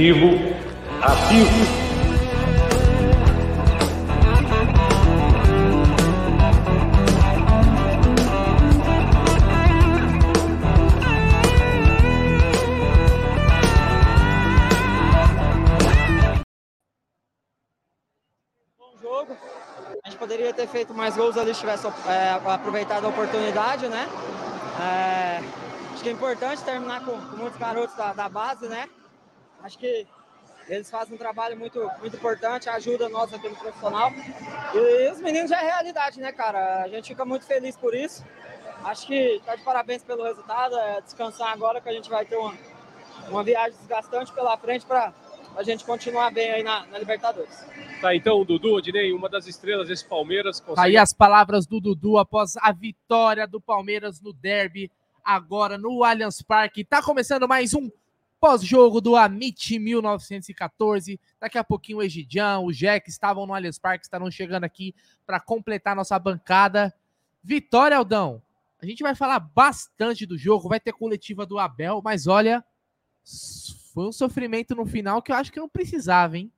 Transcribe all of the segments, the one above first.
competitivo, ativo. poderia ter feito mais gols ali se tivesse é, aproveitado a oportunidade, né? É, acho que é importante terminar com, com muitos garotos da, da, base, né? Acho que eles fazem um trabalho muito, muito importante, ajuda nós aqui no profissional. E, os meninos já é realidade, né, cara? A gente fica muito feliz por isso. Acho que tá de parabéns pelo resultado. É descansar agora que a gente vai ter uma, uma viagem desgastante pela frente para a gente continuar bem aí na, na Libertadores. Tá, então, Dudu, Odinei, uma das estrelas desse Palmeiras. Consegue... Aí as palavras do Dudu após a vitória do Palmeiras no derby, agora no Allianz Parque. Tá começando mais um pós-jogo do Amit 1914. Daqui a pouquinho o Egidião, o Jack estavam no Allianz Parque, estarão chegando aqui para completar nossa bancada. Vitória, Aldão. A gente vai falar bastante do jogo, vai ter coletiva do Abel, mas olha, foi um sofrimento no final que eu acho que não precisava, hein?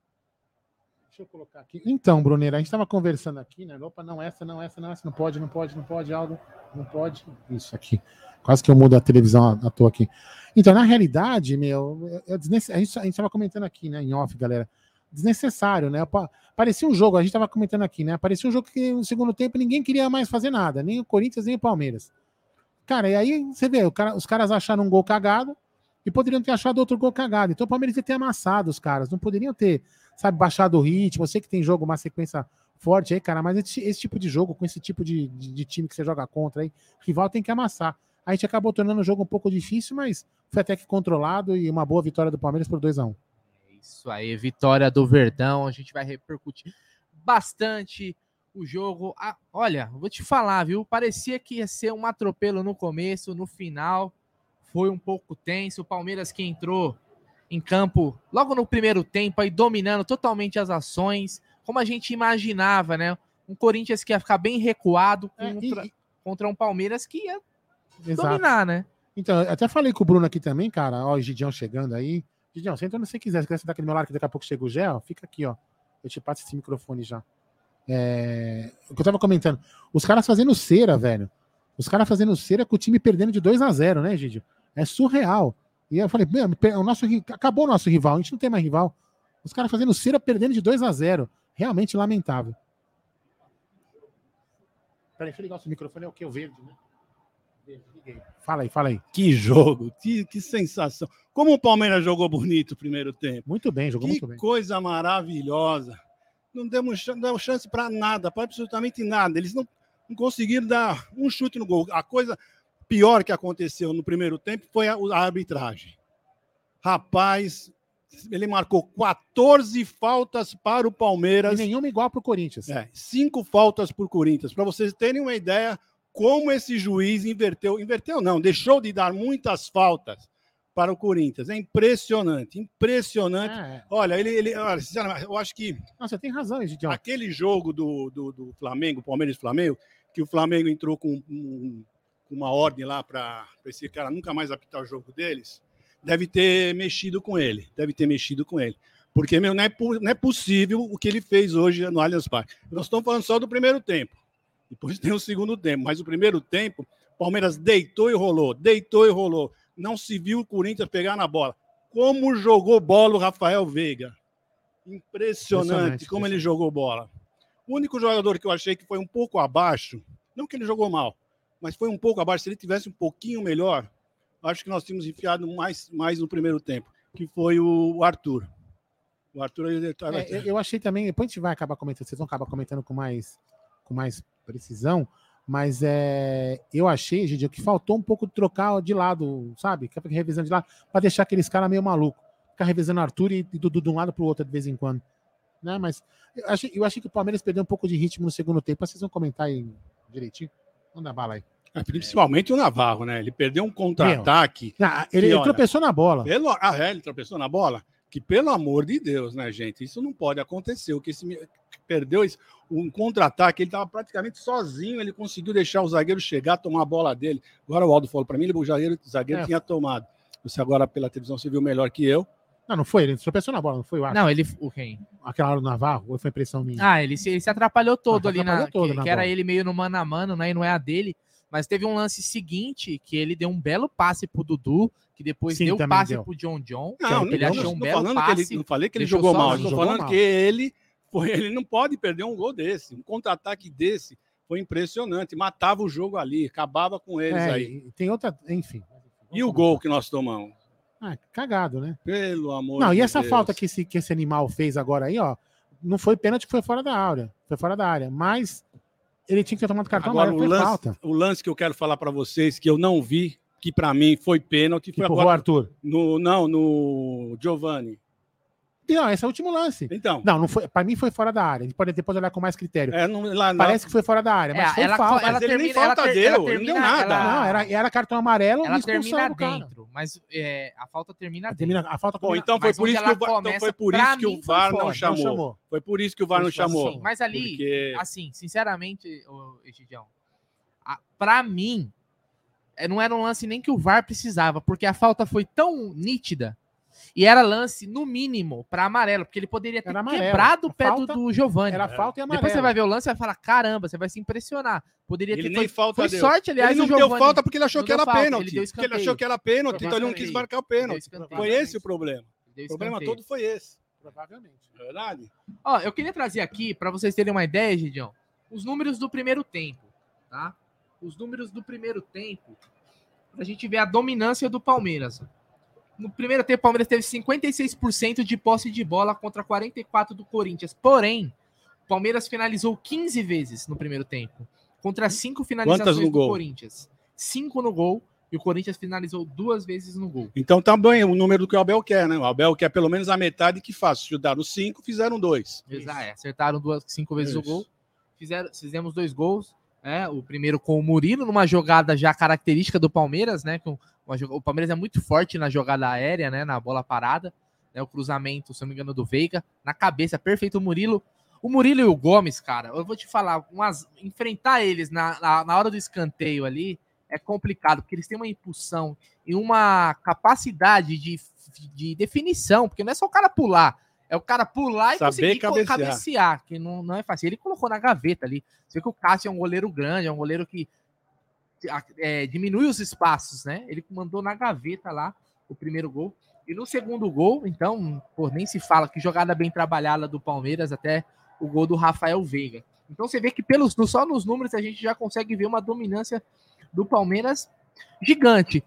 Deixa eu colocar aqui. Então, Bruneira, a gente estava conversando aqui, né? Opa, não, essa, não, essa, não, essa, não pode, não pode, não pode, Aldo, não pode. Isso aqui. Quase que eu mudo a televisão à toa aqui. Então, na realidade, meu, é, é a gente estava comentando aqui, né, em off, galera. Desnecessário, né? Parecia um jogo, a gente estava comentando aqui, né? Parecia um jogo que no segundo tempo ninguém queria mais fazer nada, nem o Corinthians, nem o Palmeiras. Cara, e aí você vê, cara, os caras acharam um gol cagado e poderiam ter achado outro gol cagado. Então o Palmeiras ia ter amassado os caras, não poderiam ter sabe, baixado o ritmo. Eu sei que tem jogo, uma sequência forte aí, cara, mas esse, esse tipo de jogo, com esse tipo de, de, de, time que você joga contra aí, rival tem que amassar. A gente acabou tornando o jogo um pouco difícil, mas foi até que controlado e uma boa vitória do Palmeiras por 2 a 1 um. Isso aí, vitória do Verdão. A gente vai repercutir bastante o jogo. Ah, olha, vou te falar, viu? Parecia que ia ser um atropelo no começo, no final foi um pouco tenso. O Palmeiras que entrou em campo logo no primeiro tempo, aí dominando totalmente as ações, como a gente imaginava, né? Um Corinthians que ia ficar bem recuado é, contra, é, e... contra um Palmeiras que ia Exato. dominar, né? Então, até falei com o Bruno aqui também, cara. Ó, o Gidião chegando aí. Gidião, senta onde você quiser. Se quiser sentar aqui do meu lado, que daqui a pouco chega o Gé, fica aqui, ó. Eu te passo esse microfone já. É... O que eu tava comentando. Os caras fazendo cera, velho. Os caras fazendo cera com o time perdendo de 2 a 0 né, Gidio? É surreal. E eu falei, o nosso, acabou o nosso rival, a gente não tem mais rival. Os caras fazendo cera perdendo de 2 a 0 Realmente lamentável. Peraí, deixa eu ligar o microfone, é o que? O verde, né? Fala aí, fala aí. Que jogo, que, que sensação. Como o Palmeiras jogou bonito o primeiro tempo. Muito bem, jogou que muito bem. Que coisa maravilhosa. Não demos, não demos chance para nada, para absolutamente nada. Eles não, não conseguiram dar um chute no gol. A coisa, pior que aconteceu no primeiro tempo foi a, a arbitragem. Rapaz, ele marcou 14 faltas para o Palmeiras. E nenhuma igual para o Corinthians. É, cinco faltas para o Corinthians. Para vocês terem uma ideia como esse juiz inverteu. Inverteu não, deixou de dar muitas faltas para o Corinthians. É impressionante, impressionante. É, é. Olha, ele, ele olha, sinceramente, eu acho que. Você tem razão, Gidião. Aquele jogo do, do, do Flamengo, Palmeiras e Flamengo, que o Flamengo entrou com um, uma ordem lá para esse cara nunca mais apitar o jogo deles, deve ter mexido com ele. Deve ter mexido com ele. Porque, meu, não é, não é possível o que ele fez hoje no Allianz Parque. Nós estamos falando só do primeiro tempo. Depois tem o segundo tempo. Mas o primeiro tempo, Palmeiras deitou e rolou, deitou e rolou. Não se viu o Corinthians pegar na bola. Como jogou bola o Rafael Veiga. Impressionante, Impressionante como ele jogou bola. O único jogador que eu achei que foi um pouco abaixo, não que ele jogou mal, mas foi um pouco abaixo. Se ele tivesse um pouquinho melhor, acho que nós tínhamos enfiado mais, mais no primeiro tempo, que foi o Arthur. O Arthur ele tava... é, eu achei também, depois a gente vai acabar comentando, vocês vão acabar comentando com mais, com mais precisão, mas é, eu achei, Gidio, que faltou um pouco de trocar de lado, sabe? Ficar revisando de lado, para deixar aqueles caras meio maluco. Ficar revisando Arthur e, e do, do, de um lado para o outro de vez em quando. Né? Mas eu achei, eu achei que o Palmeiras perdeu um pouco de ritmo no segundo tempo. Vocês vão comentar aí direitinho? Manda bala aí. É, principalmente o Navarro, né? Ele perdeu um contra-ataque. Ele, ele tropeçou na bola. Pelo, ah, é, ele tropeçou na bola? Que pelo amor de Deus, né, gente? Isso não pode acontecer. O que esse, perdeu um contra-ataque, ele estava praticamente sozinho, ele conseguiu deixar o zagueiro chegar, tomar a bola dele. Agora o Aldo falou para mim, o zagueiro, o zagueiro é. tinha tomado. Você agora pela televisão você viu melhor que eu. Não, não foi, ele tropeçou na bola, não foi o Não, ele. O quem? Aquela hora do Navarro, ou foi impressão minha? Ah, ele se, ele se atrapalhou todo Ah, ali na. todo que na que era ele meio no mano a mano, né? E não é a dele. Mas teve um lance seguinte que ele deu um belo passe pro Dudu, que depois Sim, deu passe deu. pro John John. Não, que ele não, achou não um tô belo falando que ele, passe. não falei que ele jogou mal, estou falando mal. que ele, foi, ele não pode perder um gol desse. Um contra-ataque desse foi impressionante, matava o jogo ali, acabava com eles É, aí. tem outra, enfim. E o gol que nós tomamos? Ah, cagado, né? Pelo amor Não, de e essa Deus. falta que esse, que esse animal fez agora aí, ó, não foi pênalti, foi fora da área. Foi fora da área. Mas ele tinha que ter tomado cartão Agora, amarelo, o lance, falta. o lance que eu quero falar para vocês, que eu não vi, que para mim foi pênalti, Que foi agora Arthur. no, não, no Giovanni. Não, esse é o último lance. Então, Não, não foi, pra mim foi fora da área. A gente pode depois olhar com mais critério. é, não, lá, Parece que foi fora da área, mas É, foi ela, falta. ela nem termina, ela falta ela deu, ele não deu termina- nada. ela- Não, era, era cartão amarelo ela e expulsão termina dentro, mas é, a falta termina dentro. Termina, a falta Bom, então foi por onde isso que ela o VAR, então foi por isso que o VAR fora. não Não chamou. chamou. Foi por isso que o VAR não assim, chamou. Sim, mas ali, Porque assim, sinceramente, Egidião, a- pra mim, é, não era um lance nem que o VAR precisava, porque a falta foi tão nítida e era lance, no mínimo, pra amarelo, porque ele poderia ter amarelo. quebrado o pé falta do, do Giovanni. Era falta e amarelo. Depois você vai ver o lance e vai falar, caramba, você vai se impressionar. Poderia ele ter nem foi, falta foi deu. sorte, aliás, ele não o deu Giovani. falta porque ele achou que era falta, ele pênalti. deu Porque ele achou que era pênalti, então ele não quis marcar o Ele pênalti. Foi esse o problema. O problema todo foi esse. Provavelmente. É verdade? Ó, eu queria trazer aqui, para vocês terem uma ideia, Gidião, os números do primeiro tempo, tá? Os números do primeiro tempo, pra gente ver a dominância do Palmeiras. No primeiro tempo, o Palmeiras teve 56% de posse de bola contra 44% do Corinthians. Porém, o Palmeiras finalizou 15 vezes no primeiro tempo, contra 5 finalizações do gol? Corinthians. 5 no gol, e o Corinthians finalizou duas vezes no gol. Então tá bem o número do que o Abel quer, né? O Abel quer pelo menos a metade que faz. Chudaram cinco, fizeram dois. Exato, é, acertaram duas, cinco vezes o Isso. gol. Fizeram, fizemos dois gols. É, o primeiro com o Murilo, numa jogada já característica do Palmeiras, né? Com uma o Palmeiras é muito forte na jogada aérea, né? Na bola parada. Né, o cruzamento, se não me engano, do Veiga. Na cabeça, perfeito o Murilo. O Murilo e o Gomes, cara, eu vou te falar, umas- enfrentar eles na, na, na hora do escanteio ali é complicado, porque eles têm uma impulsão e uma capacidade de, de definição, porque não é só o cara pular, é o cara pular e Saber conseguir co- cabecear. cabecear, que não, não é fácil. Ele colocou na gaveta ali. Você vê que o Cássio é um goleiro grande, é um goleiro que é, diminui os espaços, né? Ele mandou na gaveta lá o primeiro gol. E no segundo gol, então, pô, nem se fala que jogada bem trabalhada do Palmeiras até o gol do Rafael Veiga. Então você vê que pelos só nos números a gente já consegue ver uma dominância do Palmeiras gigante.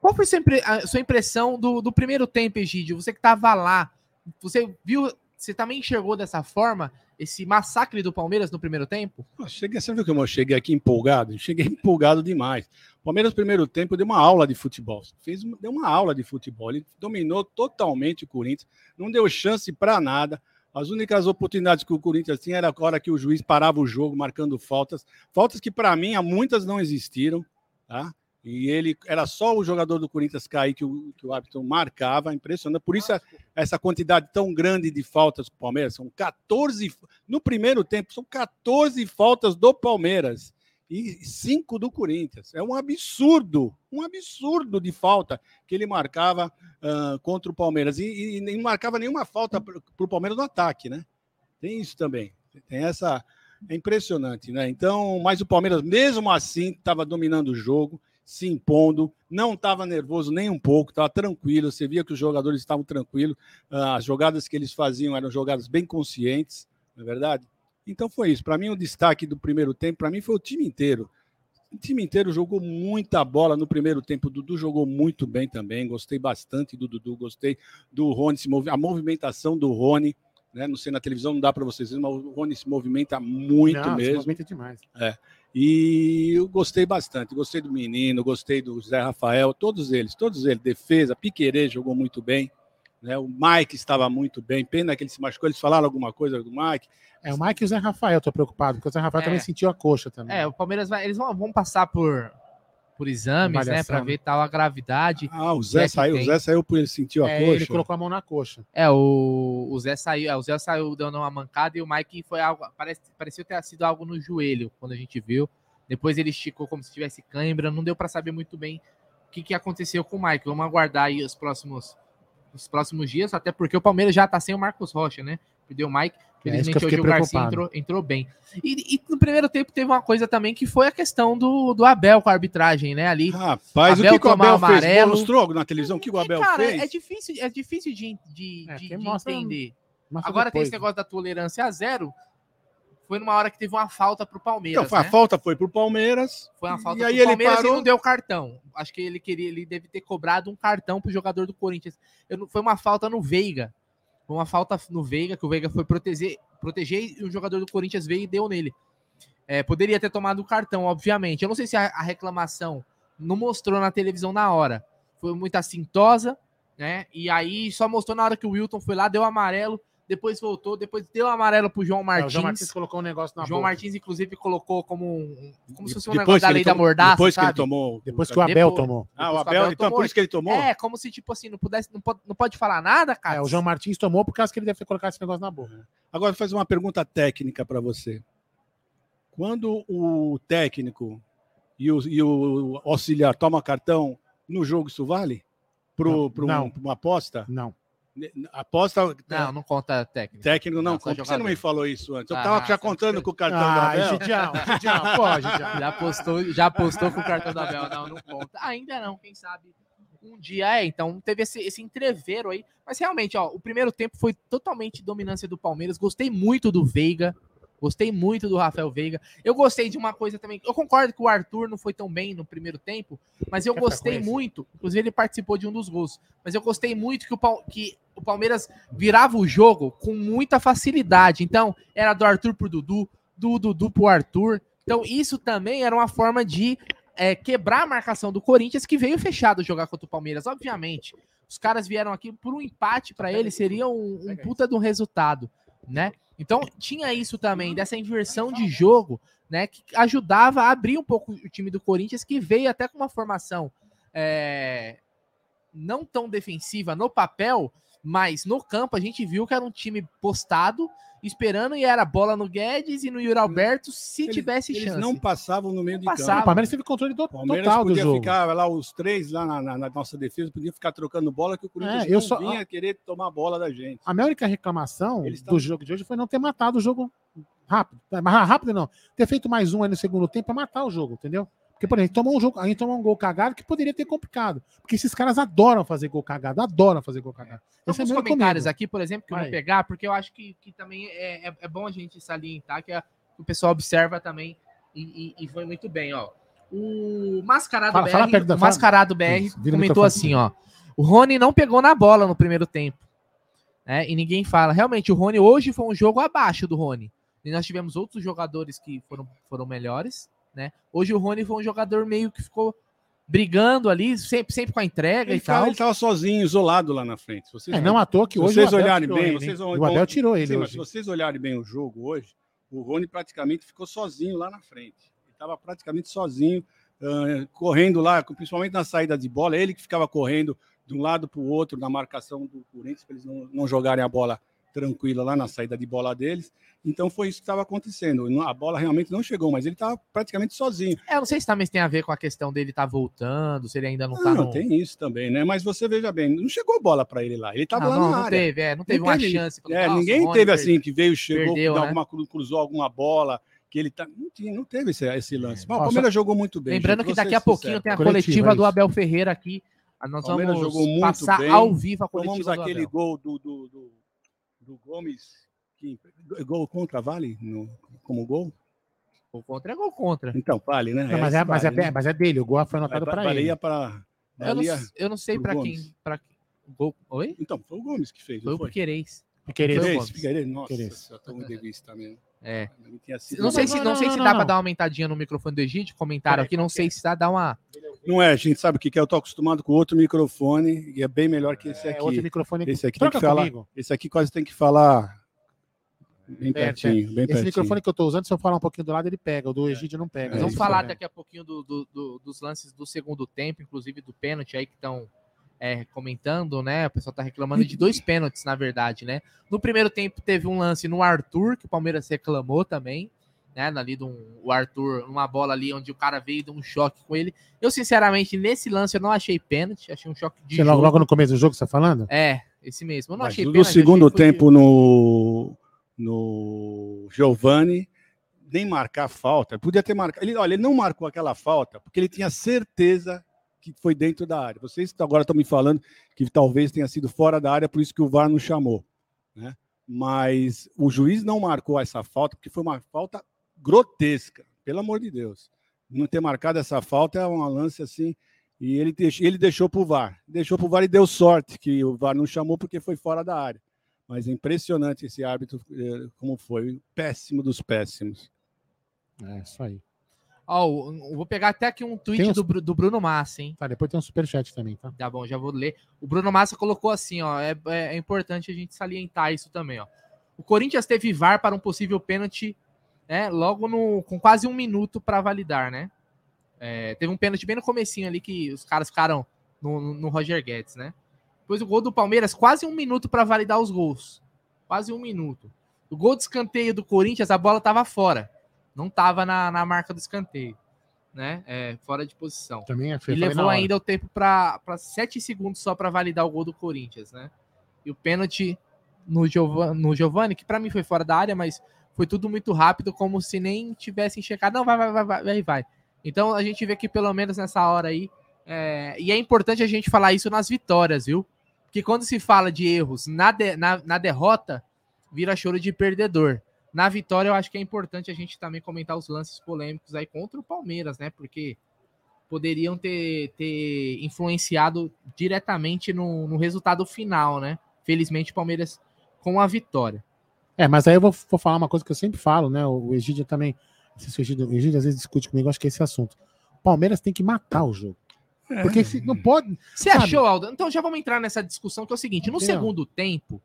Qual foi a sua, impre- a sua impressão do, do primeiro tempo, Egídio? Você que estava lá, você viu, você também enxergou dessa forma esse massacre do Palmeiras no primeiro tempo? Pô, Cheguei, você viu como eu cheguei aqui empolgado? Cheguei empolgado demais. O Palmeiras, no primeiro tempo, deu uma aula de futebol. Fez, uma- deu uma aula de futebol. Ele dominou totalmente o Corinthians, não deu chance para nada. As únicas oportunidades que o Corinthians tinha era a hora que o juiz parava o jogo, marcando faltas. Faltas que, para mim, há muitas não existiram. Tá? E ele era só o jogador do Corinthians cair que o, que o árbitro marcava. Impressionante. Por isso, a- essa quantidade tão grande de faltas do Palmeiras. São 14. No primeiro tempo, são 14 faltas do Palmeiras e 5 do Corinthians. É um absurdo, um absurdo de falta que ele marcava ah, contra o Palmeiras. E, e nem marcava nenhuma falta para o Palmeiras no ataque, né? Tem isso também. Tem essa. É impressionante, né? Então, mas o Palmeiras, mesmo assim, estava dominando o jogo, se impondo, não estava nervoso nem um pouco, estava tranquilo. Você via que os jogadores estavam tranquilos, ah, as jogadas que eles faziam eram jogadas bem conscientes, não é verdade? Então foi isso. Para mim, o destaque do primeiro tempo, para mim, foi o time inteiro. O time inteiro jogou muita bola no primeiro tempo. O Dudu jogou muito bem também. Gostei bastante do Dudu, gostei do Rony, se a movimentação do Rony. Né? Não sei na televisão, não dá para vocês verem, mas o Rony se movimenta muito Não, se mesmo. movimenta demais. E eu gostei bastante. Gostei do menino, gostei do Zé Rafael, todos eles, todos eles. Defesa, Piquerê jogou muito bem. Né? O Mike estava muito bem. Pena que ele se machucou. Eles falaram alguma coisa do Mike. É o Mike e o Zé Rafael, tô preocupado, porque o Zé Rafael É. também sentiu a coxa também. É, o Palmeiras vai, eles vão, vão passar por, por exames, né, para né? ver tal a gravidade. Ah, o Zé é saiu. O tem. Zé saiu porque ele sentiu a É, coxa. ele colocou a mão na coxa. É, o, o Zé saiu, é, o Zé saiu dando uma mancada e o Mike foi algo, parece, pareceu ter sido algo no joelho quando a gente viu. Depois ele esticou como se tivesse cãibra, não deu para saber muito bem o que, que aconteceu com o Mike. Vamos aguardar aí os próximos nos próximos dias, até porque o Palmeiras já tá sem o Marcos Rocha, né? Perdeu o Mike. É, Felizmente hoje fiquei o Garcia preocupado. entrou, entrou bem. E, e no primeiro tempo teve uma coisa também que foi a questão do, do Abel com a arbitragem, né? Ali. Rapaz, Abel o que, que o Abel fez? amarelo. Mostrou na televisão o que o E, Abel cara, fez? é difícil, é difícil de, de, É, de- de mostra- entender. Agora tem depois, esse negócio da tolerância a zero. Foi numa hora que teve uma falta pro Palmeiras. Então, a né? falta foi pro Palmeiras. Foi uma falta E aí pro ele Palmeiras parou. e não deu cartão. Acho que ele queria, ele deve ter cobrado um cartão pro jogador do Corinthians. Eu não- foi uma falta no Veiga. Uma falta no Veiga, que o Veiga foi proteger, proteger e o jogador do Corinthians veio e deu nele. É, poderia ter tomado o cartão, obviamente. Eu não sei se a, a reclamação não mostrou na televisão na hora. Foi muito assintosa, né? E aí só mostrou na hora que o Wilton foi lá, deu amarelo, depois voltou, depois deu amarelo pro João É, Martins. o João Martins colocou um negócio na João boca. Martins, inclusive, colocou como, um, como se fosse um Depois negócio da que lei da mordaça, Depois que sabe? ele tomou. Depois que o Abel Depois- tomou. Ah, o que o Abel, Abel então tomou. por isso que ele tomou? É, como se, tipo assim, não pudesse, não pode, não pode falar nada, cara. É, o João Martins tomou por causa que ele deve ter colocado esse negócio na boca. Agora, vou fazer uma pergunta técnica para você. Quando o técnico e o, e o auxiliar toma cartão, no jogo isso vale? Não, Para não. uma aposta? Não. Aposta Não, não conta técnico. técnico não, Não, só conta. Por que você não me falou isso antes? Eu Ah, estava já você- contando com o cartão do Ah. Gidião, Gidião, pô, Gidião. Já postou, já postou com o cartão da Bel. Não, não conta. Ainda não, quem sabe um dia é. Então teve esse, esse entreveiro aí. Mas realmente, ó, o primeiro tempo foi totalmente dominância do Palmeiras. Gostei muito do Veiga. Gostei muito do Rafael Veiga. Eu gostei de uma coisa também. Eu concordo que o Arthur não foi tão bem no primeiro tempo, mas eu gostei muito. Inclusive, ele participou de um dos gols. Mas eu gostei muito que o, que o Palmeiras virava o jogo com muita facilidade. Então, era do Arthur pro Dudu, do Dudu pro Arthur. Então, isso também era uma forma de é, quebrar a marcação do Corinthians, que veio fechado jogar contra o Palmeiras. Obviamente, os caras vieram aqui por um empate para ele, seria um, um puta de um resultado, né? Então, tinha isso também, dessa inversão de jogo, né? Que ajudava a abrir um pouco o time do Corinthians, que veio até com uma formação é, não tão defensiva no papel, mas no campo a gente viu que era um time postado, esperando e era bola no Guedes e no Yuri Alberto, se Eles- tivesse Eles chance. não passavam no meio de passavam. O campo. Palmeiras teve controle do, O Palmeiras total do podia jogo. ficar lá os três lá na, na- na nossa defesa, podia ficar trocando bola que o Corinthians É, eu não só- vinha querer tomar a bola da gente. A minha única reclamação Eles do jogo de hoje foi não ter matado o jogo rápido. Mas rápido não. Ter feito mais um aí no segundo tempo pra matar o jogo, entendeu? Porque, por exemplo, tomou um jogo, a gente tomou um gol cagado que poderia ter complicado. Porque esses caras adoram fazer gol cagado, adoram fazer gol cagado. Esse é Alguns meu comentários comigo. aqui, por exemplo, que eu Vai. vou pegar, porque eu acho que, que também é, é, é bom a gente salientar que a- o pessoal observa também e, e- e foi muito bem, ó. O Mascarado Fala- BR, fala perto o Mascarado fala- BR Isso, comentou assim, ó. O Rony não pegou na bola no primeiro tempo. Né? E ninguém fala. Realmente, o Rony hoje foi um jogo abaixo do Rony. E nós tivemos outros jogadores que foram, foram melhores. Né? Hoje o Rony foi um jogador meio que ficou brigando ali, sempre, sempre com a entrega Ele e tal. estava sozinho, isolado lá na frente. Vocês É, não à toa que hoje vocês o Abel olharem tirou bem, ele, vocês O Abel tirou ele Sim, mas se hoje. vocês olharem bem o jogo hoje, o Rony praticamente ficou sozinho lá na frente. Ele estava praticamente sozinho, ah, correndo lá, principalmente na saída de bola. Ele que ficava correndo de um lado para o outro na marcação do Corinthians, para eles não, não jogarem a bola tranquila lá na saída de bola deles. Então foi isso que estava acontecendo. A bola realmente não chegou, mas ele estava praticamente sozinho. É, eu não sei se também tem a ver com a questão dele estar voltando, se ele ainda não tá Não, no... tem isso também, né? Mas você veja bem, não chegou bola para ele lá. Ele estava não, lá não, na não área. teve, é, não teve Não uma teve- chance. É, Nossa, ninguém Rony teve perdeu. assim que veio, chegou, perdeu, deu né? alguma, cru- cruzou alguma bola, que ele tá. Não, tinha, não teve esse, esse lance. Mas o Palmeiras jogou muito bem. Lembrando gente, que daqui a pouquinho sincero. tem a Coletiva, coletiva é do. Abel Ferreira aqui. Ah, Nós Palmeiras vamos jogou muito passar bem. ao vivo a Tomamos coletiva do aquele Abel. gol do, do, do, do Gomes. Que, gol contra Vale no, como gol? Gol contra é gol contra. Então, vale, né? Não, mas, é, esse mas, é, vale, né? mas é dele, o gol foi anotado para ele. pra- Eu não, eu não sei Gomes. quem. Pra... Gol... Oi? Então, foi o Gomes que fez. Foi o foi? Piqueires. O Figueiredo, Gomes. Figueiredo, Nossa, Figueiredo. eu tô de vista mesmo. É. Não Não sei Não, se, não, não sei se dá pra dar uma aumentadinha no microfone do Egito. Comentaram aqui, não sei se dá, dá uma. Não é, a gente sabe o que é. Eu tô acostumado com outro microfone e é bem melhor que esse É, aqui. outro microfone Esse aqui tem Troca que falar. comigo. Esse aqui quase tem que falar bem pertinho, bem Esse pertinho. microfone que eu tô usando, se eu falar um pouquinho do lado, ele pega. O do Egídio não pega. É, vamos isso falar é. daqui a pouquinho do- do- do- dos lances do segundo tempo, inclusive do pênalti aí que estão comentando, né? O pessoal tá reclamando de dois pênaltis, na verdade, né? No primeiro tempo teve um lance no Arthur, que o Palmeiras reclamou também, né? Ali do o Arthur, uma bola ali onde o cara veio e deu um choque com ele. Eu, sinceramente, nesse lance eu não achei pênalti, achei um choque de Você jogo. logo, no começo do jogo, você tá falando? É, esse mesmo. Eu não Mas achei no pênalti. segundo achei que foi- tempo, no, no Giovani, nem marcar falta. Podia ter marcado. Ele, olha, ele não marcou aquela falta porque ele tinha certeza que foi dentro da área. Vocês agora estão me falando que talvez tenha sido fora da área, por isso que o VAR não chamou. Né? Mas o juiz não marcou essa falta porque foi uma falta grotesca, pelo amor de Deus. Não ter marcado essa falta é um lance assim. E ele, ele deixou para o VAR. Deixou para o VAR e deu sorte que o VAR não chamou porque foi fora da área. Mas é impressionante esse árbitro, eh, como foi. Péssimo dos péssimos. É, isso aí. Ó, eu vou pegar até aqui um tweet uns- do, do Bruno Massa, hein? Tá, depois tem um superchat também, tá? Tá bom, já vou ler. O Bruno Massa colocou assim, ó. É, é- é importante a gente salientar isso também, ó. O Corinthians teve VAR para um possível pênalti, né? Logo no, com quase um minuto para validar, né? É, teve um pênalti bem no comecinho ali que os caras ficaram no, no- Roger Guedes, né? Depois o gol do Palmeiras, quase um minuto para validar os gols. Quase um minuto. O gol de escanteio do Corinthians, a bola tava fora. Não tava na, na marca do escanteio, né? É, fora de posição. Também é E feio. na levou ainda o tempo para 7 segundos só para validar o gol do Corinthians, né? E o pênalti no, Giova- no Giovanni, que para mim foi fora da área, mas foi tudo muito rápido, como se nem tivessem checado. Não, vai, vai, vai, vai, vai. Então a gente vê que pelo menos nessa hora aí. é, E é importante a gente falar isso nas vitórias, viu? Porque quando se fala de erros na, de- na, na derrota, vira choro de perdedor. Na vitória, eu acho que é importante a gente também comentar os lances polêmicos aí contra o Palmeiras, né? Porque poderiam ter, ter influenciado diretamente no, no resultado final, né? Felizmente, o Palmeiras com a vitória. É, mas aí eu vou, vou falar uma coisa que eu sempre falo, né? O, Egídio também. não sei se O Egídio, o Egídio às vezes discute comigo, acho que é esse assunto. O Palmeiras tem que matar o jogo. Porque se, não pode. Você Sabe? achou, Aldo? Então já vamos entrar nessa discussão que é o seguinte: no Entendeu? segundo tempo,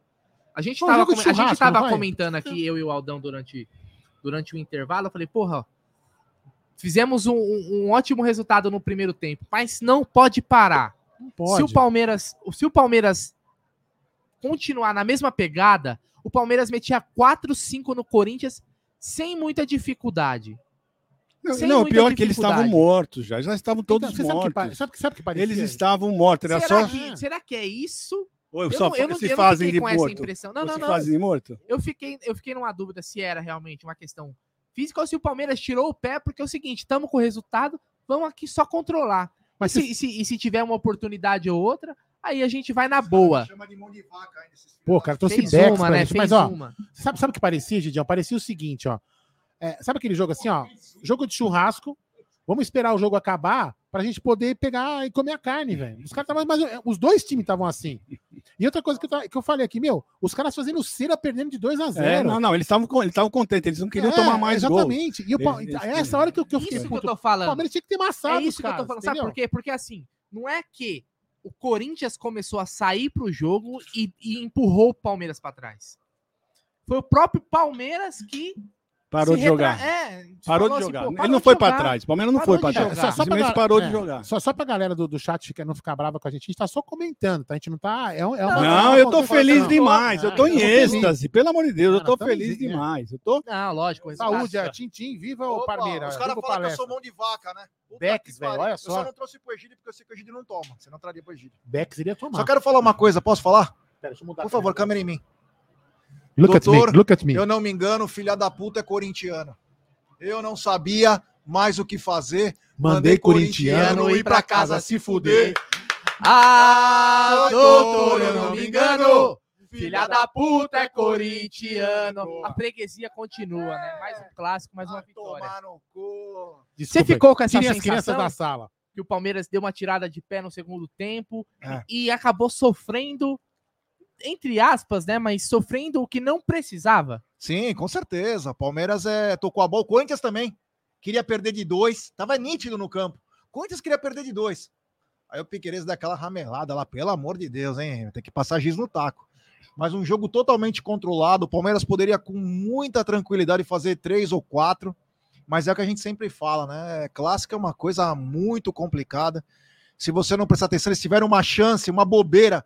a gente estava a gente vai? comentando aqui, eu e o Aldão, durante, durante o intervalo. Eu falei, porra, fizemos um, um- ótimo resultado no primeiro tempo, mas não pode parar. Não Se pode. o Palmeiras, se o Palmeiras continuar na mesma pegada, o Palmeiras metia 4-5 no Corinthians sem muita dificuldade. Não, Sem não, o muita pior é que eles estavam mortos já. Já estavam todos Então, você sabe que, pa- mortos. sabe, sabe que parecia? Eles estavam mortos. Era Será, só. que, será que é isso? Ou Eu só não- eu não- se eu não fazem fiquei de com essa morto. impressão. Não, Ou não, se não. fazem de morto? Eu fiquei, eu fiquei numa dúvida se era realmente uma questão física ou se o Palmeiras tirou o pé, porque é o seguinte, estamos com o resultado, vamos aqui só controlar. Mas e, se- se, e se- e se tiver uma oportunidade ou outra, aí a gente vai na boa. Chama de mão de vaca ainda, Pô, cara, trouxe Fez backs uma, pra né? gente. Fez Mas, ó, uma. sabe, sabe o que parecia, Gidião? Parecia o seguinte, ó. É, sabe aquele jogo assim, ó? Jogo de churrasco. Vamos esperar o jogo acabar pra gente poder pegar e comer a carne, velho. Os caras estavam. mais- Os dois times estavam assim. E outra coisa que eu, tava- que eu falei aqui, meu, os caras fazendo cera perdendo de 2 a 0 É, não, não, eles estavam eles estavam contentes, eles não queriam É, tomar mais gols. Exatamente. E o eles- é essa hora que eu, que eu fiquei Isso que eu tô O falando. Palmeiras tinha que ter massado É isso os que eu tô caras, falando. Sabe entendeu? por quê? Porque assim, não é que o Corinthians começou a sair pro jogo e, e empurrou o Palmeiras pra trás. Foi o próprio Palmeiras que Parou de jogar. É, Parou de assim, jogar. pô, ele não foi para trás. O Palmeiras não Parou foi para trás. jogar. Só- só pra parou é, de jogar. Só, só pra galera do, do chat ficar, não ficar brava com a gente, a gente tá só comentando, tá? A gente não tá. É, um- é uma, Não, é eu tô feliz não. demais. Eu tô em êxtase. Pelo amor de Deus, eu tô feliz é. demais. Eu tô. Não, lógico. Saúde, é, Tintim, viva o Opa, Parmeira. Os caras falam que eu sou mão de vaca, né? Bex, que velho, olha Eu só. só não trouxe pro Egídio porque eu sei que o Egídio não toma. Você não traria pro Egídio. Bex iria tomar. Só quero falar uma coisa, posso falar? Pera, deixa eu mudar Por favor, câmera em mim. Look at Doutor, me, look at me. Eu não me engano, filha da puta é corintiano. Eu não sabia mais o que fazer. Mandei corintiano ir pra casa se fuder. Ah, doutor, eu não me engano. Filha da puta é corintiano. A freguesia continua, né? Mais um clássico, mais uma Vai vitória. Você ficou com essa Tirem as crianças sensação da sala. que o Palmeiras deu uma tirada de pé no segundo tempo É. e acabou sofrendo, entre aspas, né? Mas sofrendo o que não precisava. Sim, com certeza. Palmeiras é, tocou a bola. O Corinthians também. Queria perder de dois. Tava nítido no campo. O Corinthians queria perder de dois. Aí o Piqueires dá aquela ramelada lá, pelo amor de Deus, hein? Tem que passar giz no taco. Mas um jogo totalmente controlado. O Palmeiras poderia, com muita tranquilidade, fazer três ou quatro. Mas é o que a gente sempre fala, né? Clássico é uma coisa muito complicada. Se você não prestar atenção, eles tiveram uma chance, uma bobeira.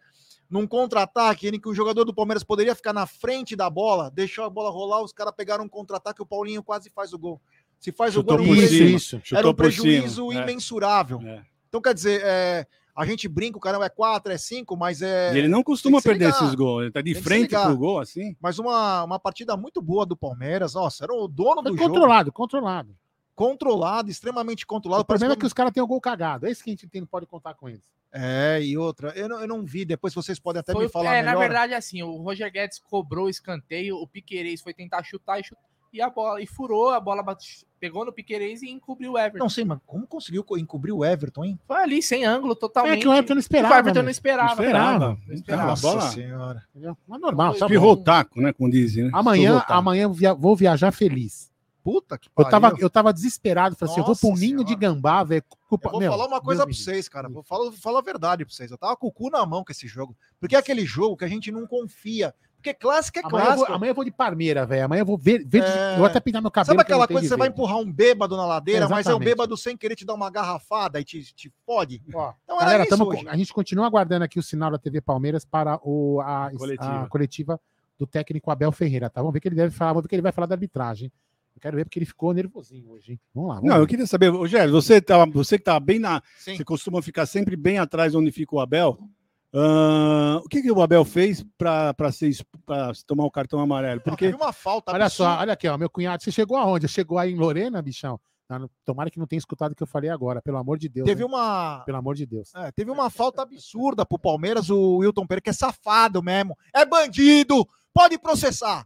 Num contra-ataque em que o jogador do Palmeiras poderia ficar na frente da bola, deixou a bola rolar, os caras pegaram um contra-ataque, o Paulinho quase faz o gol. Se faz Chutou o gol, era um Isso, isso. era um prejuízo cima. É, imensurável. é. Então, quer dizer, é, a gente brinca, o cara é 4, é 5, mas é. E ele não costuma perder ligar. esses gols. Ele tá de frente pro gol, assim. Mas uma, uma partida muito boa do Palmeiras. Nossa, era o dono Foi do jogo. controlado, controlado. Controlado, extremamente controlado. O problema é Parece que os caras têm o gol cagado. É isso que a gente tem, não pode contar com eles. É, e outra. Eu não, eu não vi, depois vocês podem até Foi- me falar é, melhor. na verdade, assim, o Roger Guedes cobrou o escanteio, o Piquerez foi tentar chutar e, chut- e a bola e furou, a bola bate- pegou no Piquerez e encobriu o Everton. Não sei, mas como conseguiu co- encobrir o Everton, hein? Foi ali, sem ângulo, É totalmente. que o Everton não esperava. O Everton não né? esperava. Não esperava. Não esperava. A bola senhora. Mas normal, tá espirrou o taco, né? Como dizem, né? Amanhã, amanhã vou viajar feliz. Puta que Eu pariu. tava, eu tava desesperado. Falei assim, eu vou pro ninho de gambá, velho. Culpa... Eu vou meu, falar uma coisa pra vocês, cara. Vou falar, vou falar a verdade pra vocês. Eu tava com o cu na mão com esse jogo. Porque é aquele jogo que a gente não confia. Porque clássico é Amanhã eu, clássico. vou, amanhã eu vou de Parmeira, velho. Amanhã eu vou ver. ver É. Eu vou até pintar meu cabelo. Sabe que eu aquela coisa que você vai empurrar um bêbado na ladeira, mas é o Exatamente. bêbado sem querer te dar uma garrafada e te, te fode? Ó, Então era Galera, tamo hoje. a gente continua aguardando aqui o sinal da TV Palmeiras para o, a, Coletiva. a coletiva do técnico Abel Ferreira, tá? Vamos ver o que ele deve falar, vamos ver o que ele vai falar da arbitragem. Eu quero ver porque ele ficou nervosinho hoje, hein? Vamos lá. Vamos Não, ver. eu queria saber, Rogério, você, tava, você que tá bem na. Sim. Você costuma ficar sempre bem atrás onde fica o Abel. Ah, o que, que o Abel fez para tomar o cartão amarelo? Porque Porque uma falta Olha só, olha aqui, ó, meu cunhado, você chegou aonde? Chegou aí em Lorena, bichão? Não, não- tomara que não tenha escutado o que eu falei agora, pelo amor de Deus. Teve né? uma, Pelo amor de Deus. é, teve uma falta absurda pro Palmeiras, o Wilton Pereira, que é safado mesmo. É bandido! Pode processar!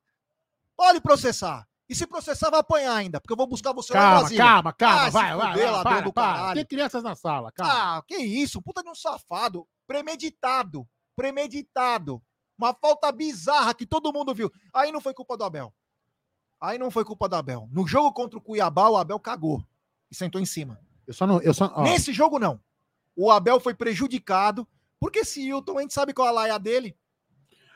Pode processar! E se processar, vai apanhar ainda, porque eu vou buscar você lá em Calma, Brasília. calma, calma, Ah, vai, vai, vai, ladrão para, para. Tem crianças na sala, calma. Ah, que isso? Puta de um safado. Premeditado. Premeditado. Uma falta bizarra que todo mundo viu. Aí não foi culpa do Abel. Aí não foi culpa do Abel. No jogo contra o Cuiabá, o Abel cagou. E sentou em cima. Eu só não, eu só, ó, Nesse jogo, não. O Abel foi prejudicado. Porque esse Hilton, a gente sabe qual a laia dele.